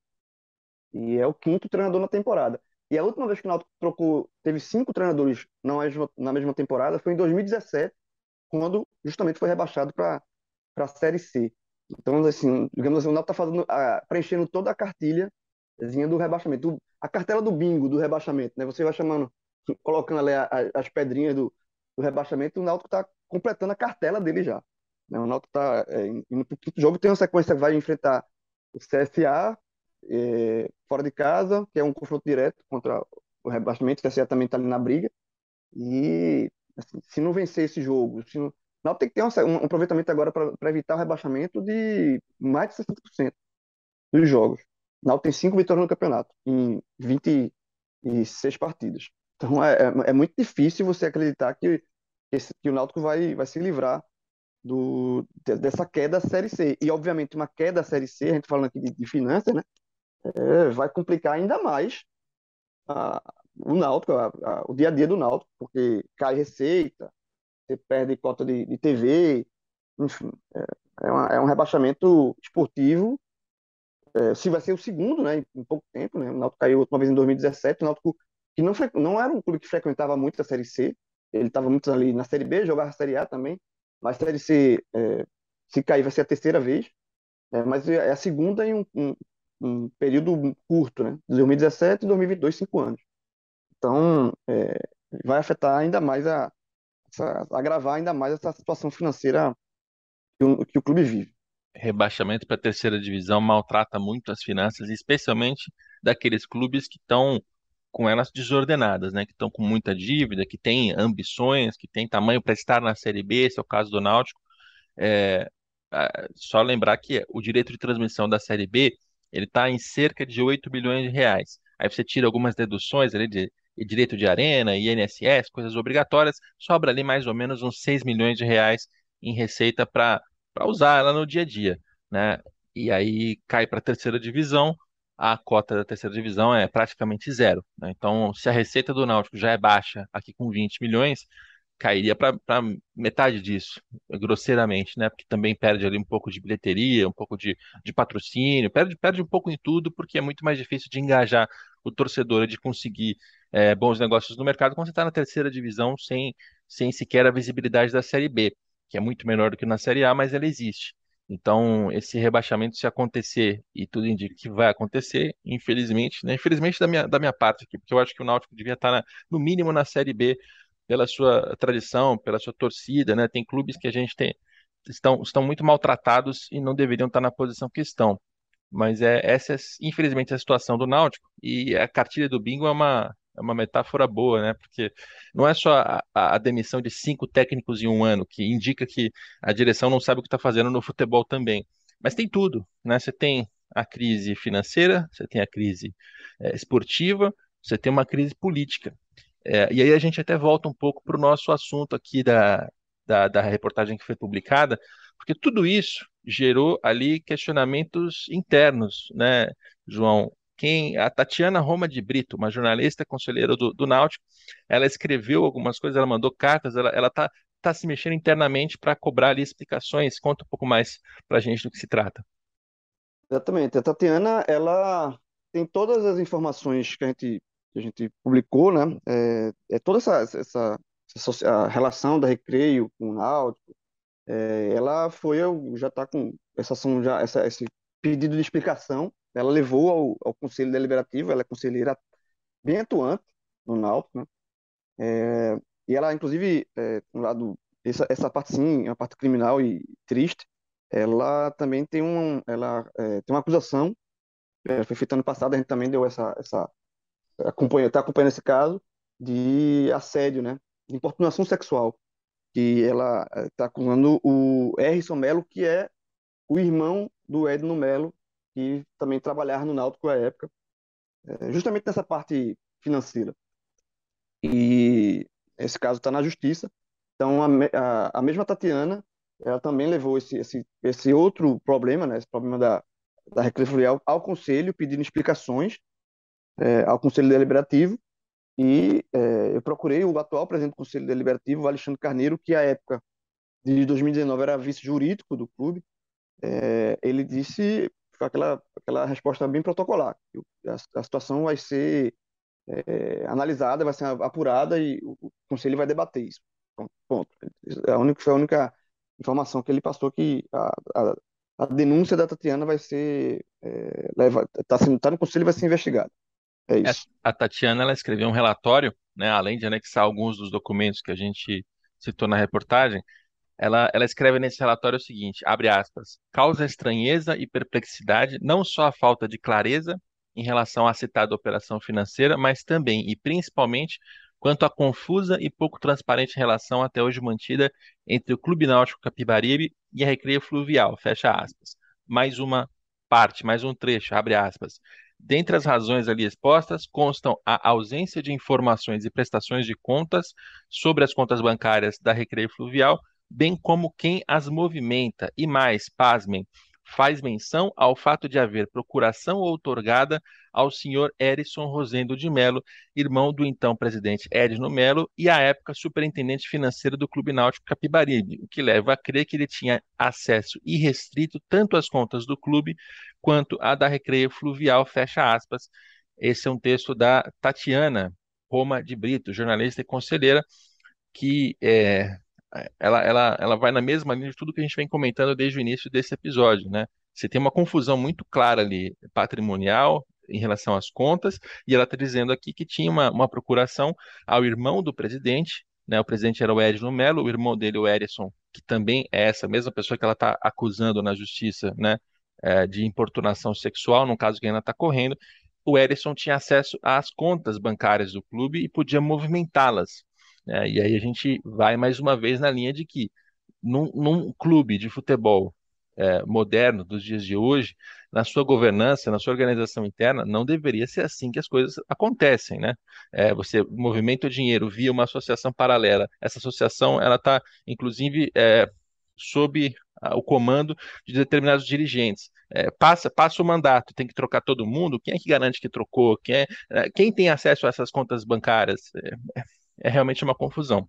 E é o quinto treinador na temporada. E a última vez que o Náutico trocou, teve cinco treinadores na mesma, na mesma temporada foi em 2017, quando justamente foi rebaixado para a Série C. Então, assim, digamos assim, o Náutico está fazendo, preenchendo toda a cartilha do rebaixamento, a cartela do bingo do rebaixamento, né? Você vai chamando, [LAUGHS] colocando ali as pedrinhas do, do rebaixamento, o Náutico está completando a cartela dele já. Né? O Náutico está é, indo para o quinto jogo, tem uma sequência que vai enfrentar o CSA é, fora de casa, que é um confronto direto contra o rebaixamento, o CSA também está ali na briga. E assim, se não vencer esse jogo, se não, Náutico tem que ter um, um aproveitamento agora para evitar o rebaixamento de mais de 60% dos jogos. O Náutico tem cinco vitórias no campeonato, em 26 partidas. Então é, é, é muito difícil você acreditar que, esse, que o Náutico vai, vai se livrar do, dessa queda da Série C. E, obviamente, uma queda da Série C, a gente falando aqui de, de finanças, né? É, vai complicar ainda mais a, o Náutico, a, a, o dia a dia do Náutico, porque cai receita, você perde cota de, de TV, enfim, é, é, uma, é, um rebaixamento esportivo. É, se vai ser o segundo, né, em, pouco tempo, né? O Náutico caiu outra vez em 2017, o Náutico que não, não era um clube que frequentava muito a Série C, ele estava muito ali na Série B, jogava a Série A também, mas a Série C, é, se cair, vai ser a terceira vez, é, mas é a segunda em um, um, um período curto, né? 2017 e 2022, cinco anos. Então, é, vai afetar ainda mais a, essa, agravar ainda mais essa situação financeira que o, que o clube vive. Rebaixamento para a terceira divisão maltrata muito as finanças, especialmente daqueles clubes que estão com elas desordenadas, né? Que estão com muita dívida, que têm ambições, que têm tamanho para estar na Série B, esse é o caso do Náutico. É, só lembrar que o direito de transmissão da Série B ele está em cerca de 8 bilhões de reais. Aí você tira algumas deduções ali de, direito de arena, INSS, coisas obrigatórias, sobra ali mais ou menos uns 6 milhões de reais em receita para usar ela no dia a dia, né? E aí cai para a terceira divisão, a cota da terceira divisão é praticamente zero. Né? Então, se a receita do Náutico já é baixa, aqui com 20 milhões, cairia para metade disso, grosseiramente, né? Porque também perde ali um pouco de bilheteria, um pouco de, de patrocínio, perde, perde um pouco em tudo, porque é muito mais difícil de engajar o torcedor, de conseguir é, bons negócios no mercado quando você está na terceira divisão sem, sem sequer a visibilidade da Série B, que é muito menor do que na Série A, mas ela existe. Então, esse rebaixamento, se acontecer, e tudo indica que vai acontecer, infelizmente, né? Infelizmente da minha, da minha parte aqui, porque eu acho que o Náutico devia estar, na, no mínimo, na Série B, pela sua tradição, pela sua torcida, né? Tem clubes que a gente tem, estão, estão muito maltratados e não deveriam estar na posição que estão. Mas é essa, é, infelizmente, a situação do Náutico, e a cartilha do bingo é uma, é uma metáfora boa, né? Porque não é só a, a demissão de cinco técnicos em um ano, que indica que a direção não sabe o que está fazendo no futebol também. Mas tem tudo, né? Você tem a crise financeira, você tem a crise é, esportiva, você tem uma crise política. É, e aí a gente até volta um pouco para o nosso assunto aqui da, da, da reportagem que foi publicada, porque tudo isso gerou ali questionamentos internos, né, João? Quem, a Tatiana Roma de Brito, uma jornalista conselheira do, do Náutico, ela escreveu algumas coisas, ela mandou cartas, ela, ela tá, tá se mexendo internamente para cobrar ali explicações. Conta um pouco mais para a gente do que se trata. Exatamente. A Tatiana, ela tem todas as informações que a gente, que a gente publicou, né? É, é toda essa, essa, essa relação da Recreio com o Náutico, é, ela foi, já está com essa já, essa, esse pedido de explicação, ela levou ao, ao Conselho Deliberativo, ela é conselheira bem atuante no Náutico, né? É, e ela, inclusive, é, um lado, essa, essa parte sim, é uma parte criminal e triste, ela também tem, um, ela, é, tem uma acusação, é, foi feita ano passado, a gente também deu essa, essa acompanha, está acompanhando esse caso de assédio, né? De importunação sexual que ela está eh, acusando o Erison Melo, que é o irmão do Edno Melo, que também trabalhava no Náutico à época, é, justamente nessa parte financeira. E esse caso está na justiça. Então, a, a, a, mesma Tatiana, ela também levou esse, esse, esse outro problema, né, esse problema da, da Fluvial, ao Conselho, pedindo explicações é, ao Conselho Deliberativo, e é, eu procurei o atual presidente do Conselho Deliberativo, Alexandre Carneiro, que à época de 2019 era vice-jurídico do clube. É, ele disse aquela, aquela resposta bem protocolar. A, a situação vai ser é, analisada, vai ser apurada e o, conselho vai debater isso. Ponto. ponto. É a única, foi a única informação que ele passou que a, a, a denúncia da Tatiana vai ser é, leva, está tá no conselho e vai ser investigada. É isso. A Tatiana ela escreveu um relatório, né, além de anexar alguns dos documentos que a gente citou na reportagem, ela, ela escreve nesse relatório o seguinte, abre aspas, causa estranheza e perplexidade não só a falta de clareza em relação à citada operação financeira, mas também e principalmente quanto à confusa e pouco transparente relação até hoje mantida entre o Clube Náutico Capibaribe e a Recreio Fluvial, fecha aspas. Mais uma parte, mais um trecho, abre aspas. Dentre as razões ali expostas, constam a ausência de informações e prestações de contas sobre as contas bancárias da Recreio Fluvial, bem como quem as movimenta, e mais, pasmem, faz menção ao fato de haver procuração outorgada ao senhor Erison Rosendo de Melo, irmão do então presidente Edno Melo e à época superintendente financeiro do Clube Náutico Capibaribe, o que leva a crer que ele tinha acesso irrestrito tanto às contas do clube quanto à da Recreio Fluvial, fecha aspas. Esse é um texto da Tatiana Roma de Brito, jornalista e conselheira, que é, ela, ela, ela vai na mesma linha de tudo que a gente vem comentando desde o início desse episódio, né? Você tem uma confusão muito clara ali, patrimonial, em relação às contas, e ela está dizendo aqui que tinha uma, uma procuração ao irmão do presidente, né? O presidente era o Edno Mello, o irmão dele, o Erison, que também é essa mesma pessoa que ela está acusando na justiça, né? É, de importunação sexual, no caso que ainda está correndo, o Erison tinha acesso às contas bancárias do clube e podia movimentá-las. Né? E aí a gente vai mais uma vez na linha de que num, num clube de futebol é, moderno dos dias de hoje, na sua governança, na sua organização interna, não deveria ser assim que as coisas acontecem, né? É, você movimenta o dinheiro via uma associação paralela. Essa associação, ela está, inclusive, é, sob o comando de determinados dirigentes. É, passa, passa o mandato, tem que trocar todo mundo. Quem é que garante que trocou? Quem, é, é quem tem acesso a essas contas bancárias? É, é realmente uma confusão.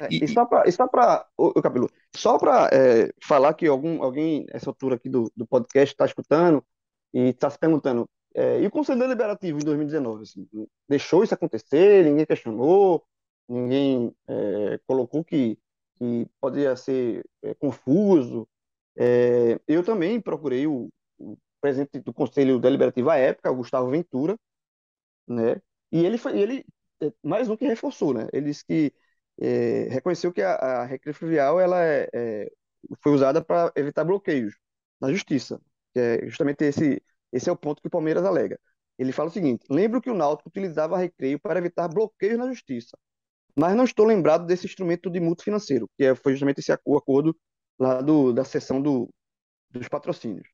É, e, e, só para, o Cabelo, só para é, falar que algum, alguém nessa altura aqui do, do podcast está escutando e está se perguntando, é, e o Conselho Deliberativo em 2019, assim, deixou isso acontecer, ninguém questionou, ninguém é, colocou que, que poderia ser é, confuso. É, eu também procurei o, o, presidente do Conselho Deliberativo à época, o Gustavo Ventura, né? E ele, foi, ele mais um que reforçou, né? Ele disse que é, reconheceu que a, a recreio fluvial ela é, é, foi usada para evitar bloqueios na justiça, é justamente esse esse é o ponto que o Palmeiras alega. Ele fala o seguinte: lembro que o Náutico utilizava recreio para evitar bloqueios na justiça, mas não estou lembrado desse instrumento de mútuo financeiro, que é, foi justamente esse acordo lá do, da sessão do, dos patrocínios.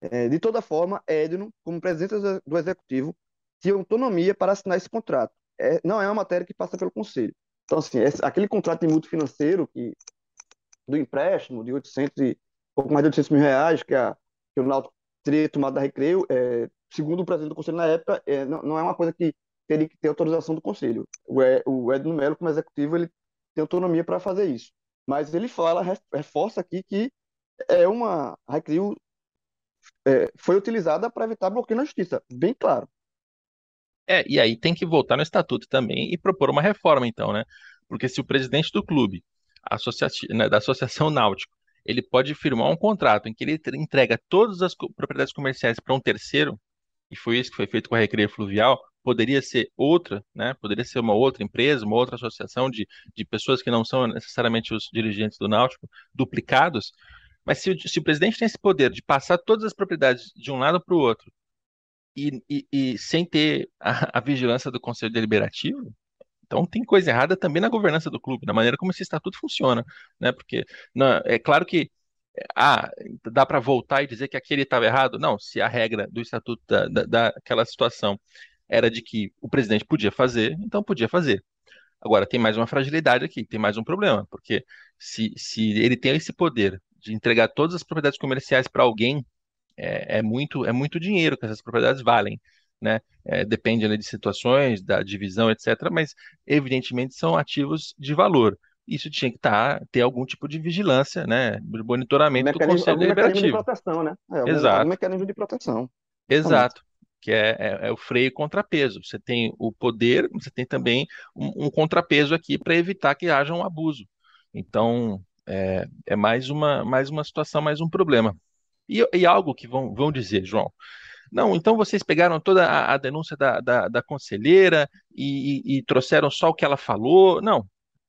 É, de toda forma, Edno, como presidente do executivo, tinha autonomia para assinar esse contrato. É, não é uma matéria que passa pelo conselho. Então, assim, esse, aquele contrato de mútuo financeiro que, do empréstimo de 800 e, pouco mais de 800 mil reais que, a, que o Náutico teria tomado da Recreio, é, segundo o presidente do conselho na época, é, não, não, é uma coisa que teria que ter autorização do conselho. O, o Edno Melo, como executivo, ele tem autonomia para fazer isso. Mas ele fala, reforça aqui que é uma a Recreio é, foi utilizada para evitar bloqueio na justiça, bem claro. É, e aí tem que voltar no estatuto também e propor uma reforma, então, né? Porque se o presidente do clube, né, da Associação [LAUGHS] Náutico, ele pode firmar um contrato em que ele entrega todas as propriedades comerciais para um terceiro, e foi isso que foi feito com a Recreio Fluvial, poderia ser outra, né? Poderia ser uma outra empresa, uma outra associação de, de pessoas que não são necessariamente os dirigentes do Náutico, duplicados. Mas se, se o presidente tem esse poder de passar todas as propriedades de um lado para o outro e, e, e, sem ter a, a vigilância do Conselho Deliberativo, então tem coisa errada também na governança do clube, na maneira como esse estatuto funciona, né? Porque não, é claro que ah, dá para voltar e dizer que aquele estava errado? Não, se a regra do estatuto da, da, daquela situação era de que o presidente podia fazer, então podia fazer. Agora, tem mais uma fragilidade aqui, tem mais um problema, porque se, se ele tem esse poder de entregar todas as propriedades comerciais para alguém, é, é, muito, é muito dinheiro que essas propriedades valem né? É, depende ali, de situações, da divisão, etc. Mas, evidentemente, são ativos de valor. Isso tinha que tá, ter algum tipo de vigilância, né? De monitoramento do Conselho Deliberativo. Mecanismo de proteção, né? É, algum, Exato. Algum mecanismo de proteção. Exato. Que é, é, é, o freio e contrapeso. Você tem o poder, você tem também um, um contrapeso aqui para evitar que haja um abuso. Então, é, é, mais, uma, mais uma situação, mais um problema. E, e algo que vão, vão dizer, João, não, então vocês pegaram toda a, a denúncia da, da, da conselheira e, e, e trouxeram só o que ela falou. Não.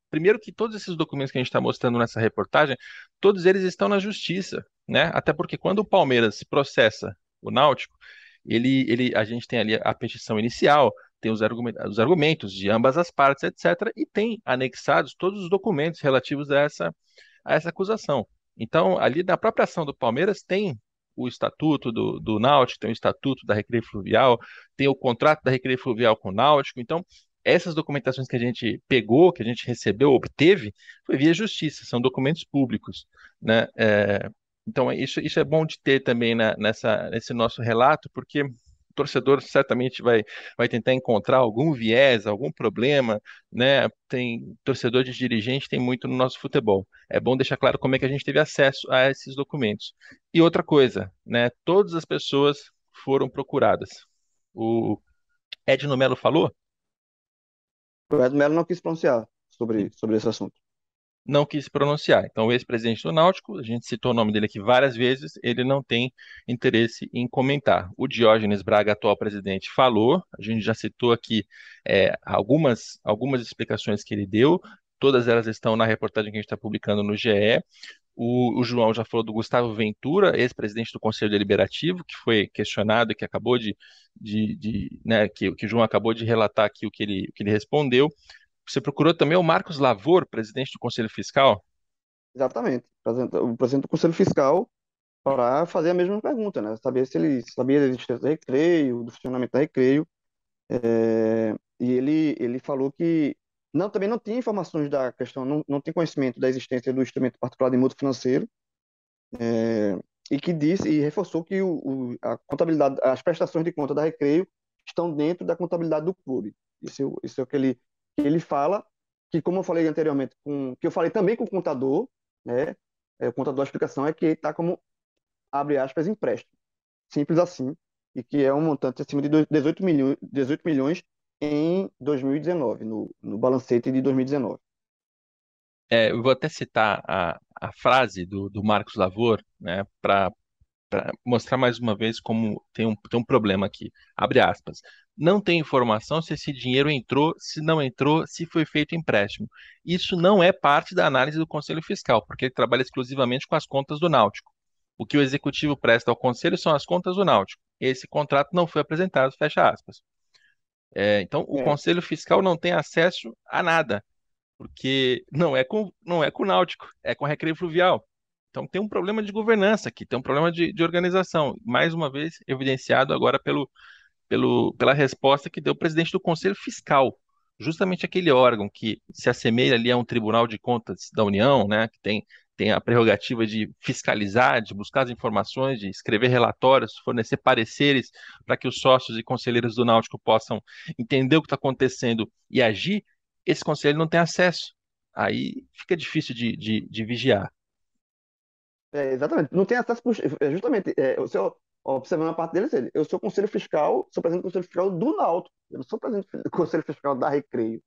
Primeiro que todos esses documentos que a gente está mostrando nessa reportagem, todos eles estão na justiça, né? Até porque quando o Palmeiras processa o Náutico, ele, ele, a gente tem ali a petição inicial, tem os, argumentos, os argumentos de ambas as partes, etc., e tem anexados todos os documentos relativos a essa, a essa acusação. Então, ali na própria ação do Palmeiras tem o estatuto do, do Náutico, tem o estatuto da Recreio Fluvial, tem o contrato da Recreio Fluvial com o Náutico. Então, essas documentações que a gente pegou, que a gente recebeu, obteve, foi via justiça, são documentos públicos, né? É, então, isso, isso é bom de ter também na, nessa, nesse nosso relato, porque torcedor certamente vai, vai tentar encontrar algum viés, algum problema, né? Tem torcedor de dirigente tem muito no nosso futebol. É bom deixar claro como é que a gente teve acesso a esses documentos. E outra coisa, né? Todas as pessoas foram procuradas. O Edno Melo falou? O Edno Melo não quis pronunciar sobre, sobre esse assunto não quis pronunciar. Então, o ex-presidente do Náutico, a gente citou o nome dele aqui várias vezes, ele não tem interesse em comentar. O Diógenes Braga, atual presidente, falou, a gente já citou aqui é, algumas, algumas explicações que ele deu, todas elas estão na reportagem que a gente está publicando no GE. O, o, João já falou do Gustavo Ventura, ex-presidente do Conselho Deliberativo, que foi questionado e que acabou de, de, de né, que, que o João acabou de relatar aqui o que ele, o que ele respondeu. Você procurou também o Marcos Lavor, presidente do Conselho Fiscal? Exatamente. O presidente do Conselho Fiscal para fazer a mesma pergunta, né? Saber se ele sabia da existência do recreio, do funcionamento da recreio. É, e ele, ele falou que não, também não tinha informações da questão, não, não tem conhecimento da existência do instrumento particular de mútuo financeiro. É, e que disse e reforçou que o, o, a contabilidade, as prestações de conta da Recreio estão dentro da contabilidade do clube. Isso, isso é o que ele ele fala que, como eu falei anteriormente, com, que eu falei também com o contador, né? É, o contador, a explicação é que está como, abre aspas, empréstimo. Simples assim. E que é um montante acima de 18 milhões, 18 milhões em 2019, no, no balancete de 2019. É, eu vou até citar a, a frase do, do Marcos Lavor, né, para mostrar mais uma vez como tem um, tem um problema aqui. Abre aspas não tem informação se esse dinheiro entrou, se não entrou, se foi feito empréstimo. Isso não é parte da análise do Conselho Fiscal, porque ele trabalha exclusivamente com as contas do Náutico. O que o executivo presta ao Conselho são as contas do Náutico. esse contrato não foi apresentado, fecha aspas. É, então, o É, Conselho Fiscal não tem acesso a nada, porque não é com, não é com o Náutico, é com a Recreio Fluvial. Então, tem um problema de governança aqui, tem um problema de, de organização, mais uma vez evidenciado agora pelo, pelo, pela resposta que deu o presidente do Conselho Fiscal, justamente aquele órgão que se assemelha ali a um Tribunal de Contas da União, né, que tem, tem a prerrogativa de fiscalizar, de buscar as informações, de escrever relatórios, fornecer pareceres para que os sócios e conselheiros do Náutico possam entender o que está acontecendo e agir, esse conselho não tem acesso. Aí fica difícil de, de, de vigiar. É, exatamente. Não tem acesso, é, justamente, é, o seu, observando a parte dele, ele, eu sou conselho fiscal, sou presidente do conselho fiscal do Náutico, eu não sou presidente do [LAUGHS] conselho fiscal da Recreio.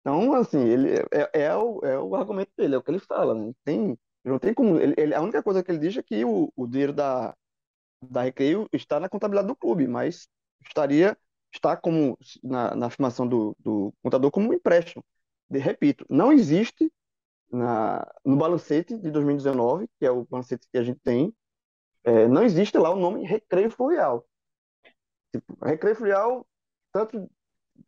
Então, assim, ele é, é, o, é o argumento dele, é o que ele fala, né? Tem, não tem como, ele, ele- a única coisa que ele diz é que o, o dinheiro da, da Recreio está na contabilidade do clube, mas estaria, está como, na, na afirmação do, do contador, como um empréstimo. De, repito, não existe na, no balancete de 2019, que é o balancete que a gente tem, é, não existe lá o nome Recreio Fluvial. Tipo, Recreio Fluvial, tanto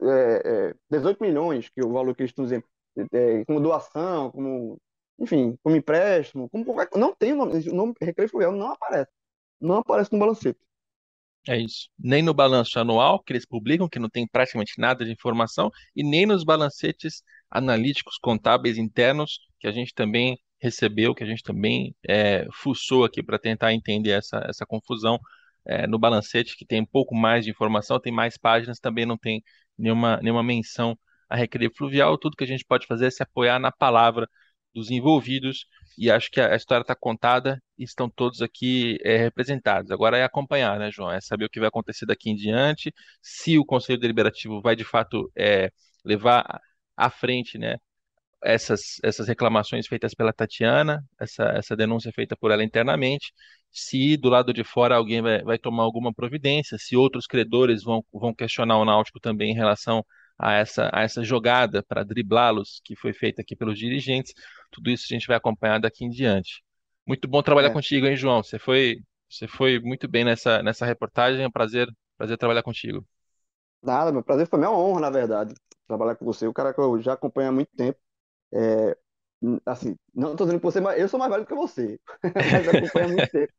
é, é, 18 milhões, que é o valor que eles estão dizendo, é, como doação, como, enfim, como empréstimo, como qualquer, não tem o nome, o nome Recreio Fluvial não aparece, não aparece no balancete. É isso. Nem no balanço anual que eles publicam, que não tem praticamente nada de informação, e nem nos balancetes analíticos contábeis internos, que a gente também recebeu, que a gente também é, fuçou aqui para tentar entender essa, essa confusão. É, no balancete, que tem um pouco mais de informação, tem mais páginas, também não tem nenhuma, nenhuma menção a recreio fluvial. Tudo que a gente pode fazer é se apoiar na palavra dos envolvidos e acho que a, a história está contada e estão todos aqui é, representados. Agora é acompanhar, né, João? É saber o que vai acontecer daqui em diante, se o Conselho Deliberativo vai de fato é, levar à frente, né, essas, essas reclamações feitas pela Tatiana, essa, essa denúncia feita por ela internamente, se do lado de fora alguém vai, vai tomar alguma providência, se outros credores vão, vão questionar o Náutico também em relação a essa, a essa jogada para driblá-los que foi feita aqui pelos dirigentes, tudo isso a gente vai acompanhar daqui em diante. Muito bom trabalhar É, contigo, hein, João? Você foi, você foi muito bem nessa, nessa reportagem, é um prazer, prazer trabalhar contigo. nada, meu prazer foi minha honra, na verdade, trabalhar com você, o cara que eu já acompanho há muito tempo. É, assim, não estou dizendo que você, mas eu sou mais velho do que você, [LAUGHS] mas [LAUGHS] acompanho há muito tempo.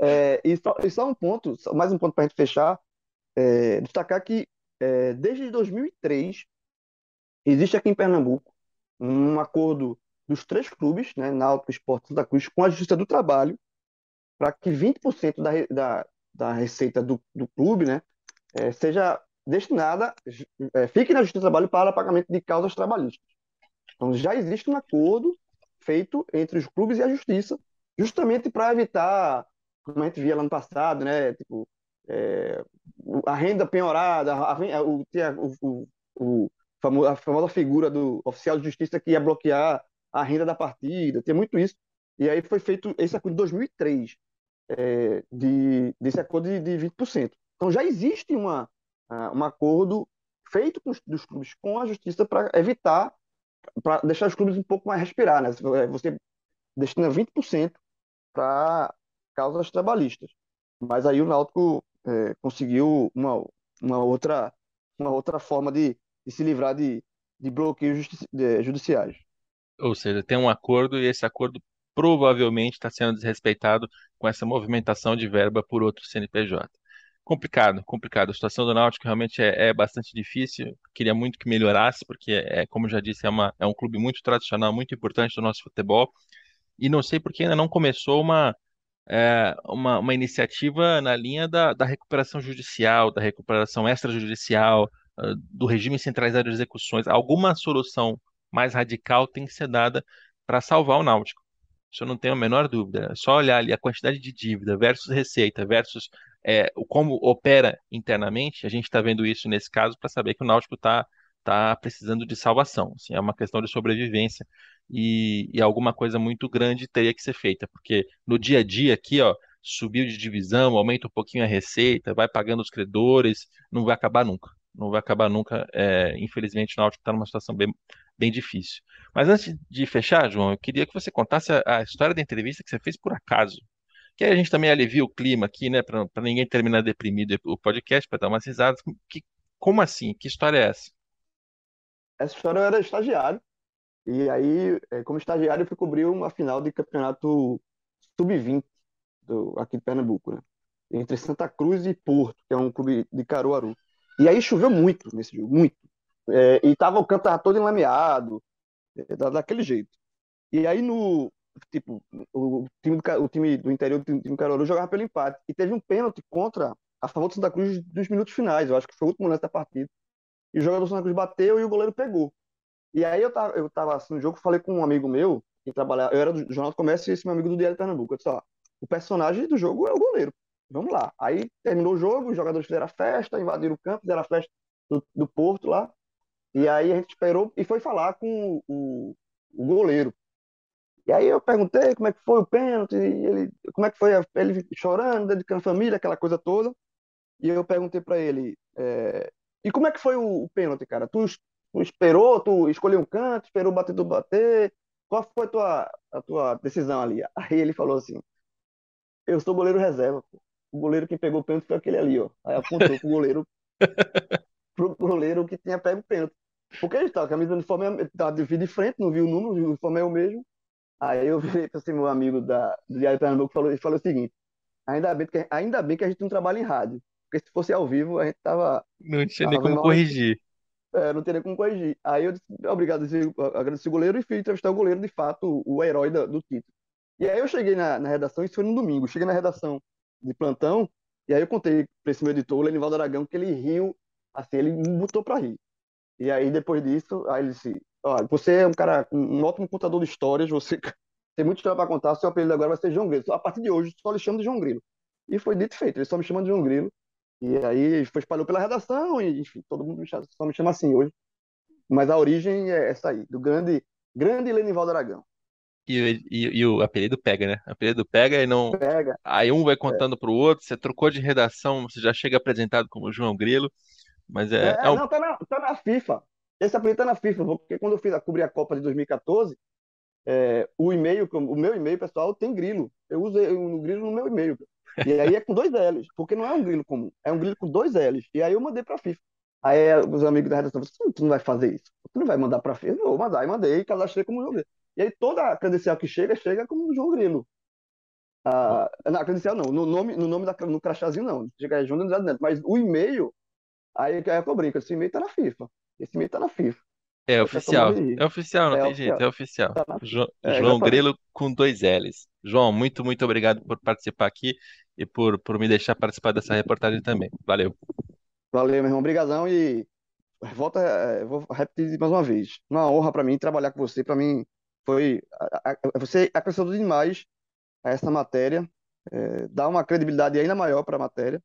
É, e, só, e só um ponto, só mais um ponto para a gente fechar, é, destacar que é, desde 2003 existe aqui em Pernambuco um acordo dos três clubes, né, Náutico, Sport e Santa Cruz, com a Justiça do Trabalho, para que 20% da, da, da receita do, do clube, né, é, seja destinada, é, fique na Justiça do Trabalho para pagamento de causas trabalhistas. Então já existe um acordo feito entre os clubes e a Justiça, justamente para evitar, como a gente via lá no passado, né, tipo, é, a renda penhorada, a, a, o, o, o, a famosa figura do oficial de justiça que ia bloquear a renda da partida, tinha muito isso. E aí foi feito esse acordo em 2003, é, de, desse acordo de, de 20%. Então já existe uma, ah, um acordo feito com os, dos clubes com a justiça para evitar, para deixar os clubes um pouco mais respirar, né? Você destina 20% para causas trabalhistas. Mas aí o Náutico é, conseguiu uma, uma outra uma outra forma de, de se livrar de, de bloqueios de- judiciais. Ou seja, tem um acordo e esse acordo provavelmente está sendo desrespeitado com essa movimentação de verba por outro CNPJ. Complicado, complicado. A situação do Náutico realmente é, é bastante difícil. Queria muito que melhorasse, porque, é, como já disse, é, uma, é um clube muito tradicional, muito importante do nosso futebol. E não sei por que ainda não começou uma, é, uma, uma iniciativa na linha da, da recuperação judicial, da recuperação extrajudicial, ah, do regime centralizado de execuções. Alguma solução mais radical tem que ser dada para salvar o Náutico. Isso eu não tenho a menor dúvida. É só olhar ali a quantidade de dívida versus receita versus é, como opera internamente, a gente está vendo isso nesse caso para saber que o Náutico está tá precisando de salvação. Assim, é uma questão de sobrevivência e, e alguma coisa muito grande teria que ser feita, porque no dia a dia aqui, ó, subiu de divisão, aumenta um pouquinho a receita, vai pagando os credores, não vai acabar nunca. Não vai acabar nunca. É, infelizmente, o Náutico está numa situação bem, bem difícil. Mas antes de fechar, João, eu queria que você contasse a, a história da entrevista que você fez por acaso. Que a gente também alivia o clima aqui, né? Para ninguém terminar deprimido o podcast, para dar umas risadas. Que, como assim? Que história é essa? Essa história eu era estagiário. E aí, eh, como estagiário, eu fui cobrir uma final de campeonato sub-20 aqui de Pernambuco, né? Entre Santa Cruz e Porto, que é um clube de Caruaru. E aí choveu muito nesse jogo, muito. É, e tava o campo tava todo enlameado, é, daquele jeito. E aí no tipo, o time do, o time do interior do time do Caruaru jogava pelo empate e teve um pênalti contra a favor do Santa Cruz nos minutos finais, eu acho que foi o último lance da partida. E o jogador do Santa Cruz bateu e o goleiro pegou. E aí eu tava, eu tava assim, no jogo, falei com um amigo meu, que trabalhava, eu era do Jornal do Comércio e esse meu amigo do Diário de Pernambuco. Eu disse, ó, o personagem do jogo é o goleiro. Vamos lá. Aí terminou o jogo, os jogadores fizeram a festa, invadiram o campo, fizeram a festa do, do Porto lá. E aí a gente esperou e foi falar com o, o goleiro. E aí eu perguntei como é que foi o pênalti, ele, como é que foi ele chorando, dedicando a família, aquela coisa toda. E eu perguntei para ele, é, e como é que foi o, o pênalti, cara? Tu, tu, esperou, tu escolheu um canto, esperou bater tu bater? Qual foi a tua, a tua decisão ali? [LAUGHS] Aí ele falou assim, eu sou goleiro reserva, pô. O goleiro que pegou o pênalti foi aquele ali, ó. Aí apontou pro goleiro, [LAUGHS] pro goleiro que tinha pego o pênalti. Porque ele estava, a camisa do uniforme estava de de frente, não viu o número, o uniforme é o mesmo. Aí eu virei para esse meu amigo da, do Diário Pernambuco falou, ele falou o seguinte: ainda bem, que, ainda bem que a gente não trabalha em rádio. Porque se fosse ao vivo, a gente tava. Não tinha nem como corrigir. É, não teria como corrigir. Aí eu disse, obrigado, agradeci o goleiro e fui entrevistar o goleiro, de fato, o, herói do, do título. E aí eu cheguei na, na redação, isso foi no domingo, cheguei na redação de plantão, e aí eu contei para esse meu editor, o Lenivaldo Aragão, que ele riu, assim, ele me botou para rir. E aí, depois disso, aí ele disse, olha, você é um cara, um ótimo contador de histórias, você [LAUGHS] tem muita história para contar, seu apelido agora vai ser João Grilo. A partir de hoje, só lhe chamo de João Grilo. E foi dito e feito, ele só me chama de João Grilo. E aí foi espalhou pela redação, e enfim, todo mundo só me chama assim hoje. Mas a origem é essa aí, do grande, grande Lenivaldo Aragão. E, e, e, o apelido pega, né? O apelido pega e não. Pega. Aí um vai contando é. pro outro, você trocou de redação, você já chega apresentado como João Grilo. Mas é. é, é um... Não, tá na, tá na FIFA. Esse apelido tá na FIFA, porque quando eu fiz a cobrir a Copa de 2014, é, o e-mail, o meu e-mail pessoal tem grilo. Eu uso o grilo no meu e-mail. E aí é com dois L's, porque não é um grilo comum, é um grilo com dois L's. E aí eu mandei pra FIFA. Aí os amigos da redação falaram, tu não vai fazer isso? Tu não vai mandar pra FIFA? Eu vou mandar. Aí mandei, cadastrei como João Grilo. E aí toda a credencial que chega, chega como João Grilo. Ah, na credencial não, no nome, no nome da, no crachazinho não, chega João Grilo mas o e-mail Aí, aí eu brinco, esse e-mail tá na FIFA. Esse e-mail tá na FIFA. É oficial. É oficial, não é tem oficial. jeito, é oficial. Tá jo é, João Grilo com dois L's. João, muito, muito obrigado por participar aqui e por, por me deixar participar dessa reportagem também. Valeu. Valeu, meu irmão. Obrigadão e volta, é, vou repetir mais uma vez. Uma honra para mim trabalhar com você. Para mim foi você acrescentou demais a essa matéria, é, dá uma credibilidade ainda maior para a matéria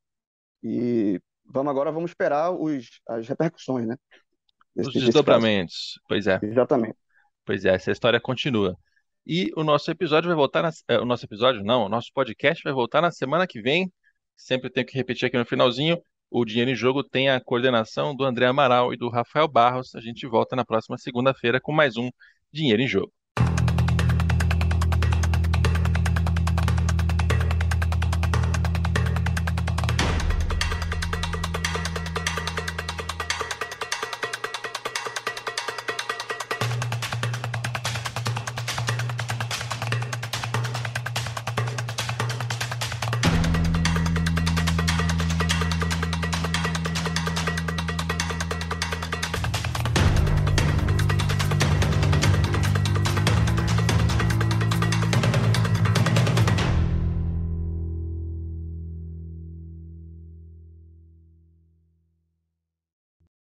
e vamos agora vamos esperar os, as repercussões, né? Desse, os desdobramentos, pois é. Exatamente. Pois é, essa história continua. E o nosso episódio vai voltar na, é, o nosso episódio não, o nosso podcast vai voltar na semana que vem. Sempre tenho que repetir aqui no finalzinho. O Dinheiro em Jogo tem a coordenação do André Amaral e do Rafael Barros. A gente volta na próxima segunda-feira com mais um Dinheiro em Jogo.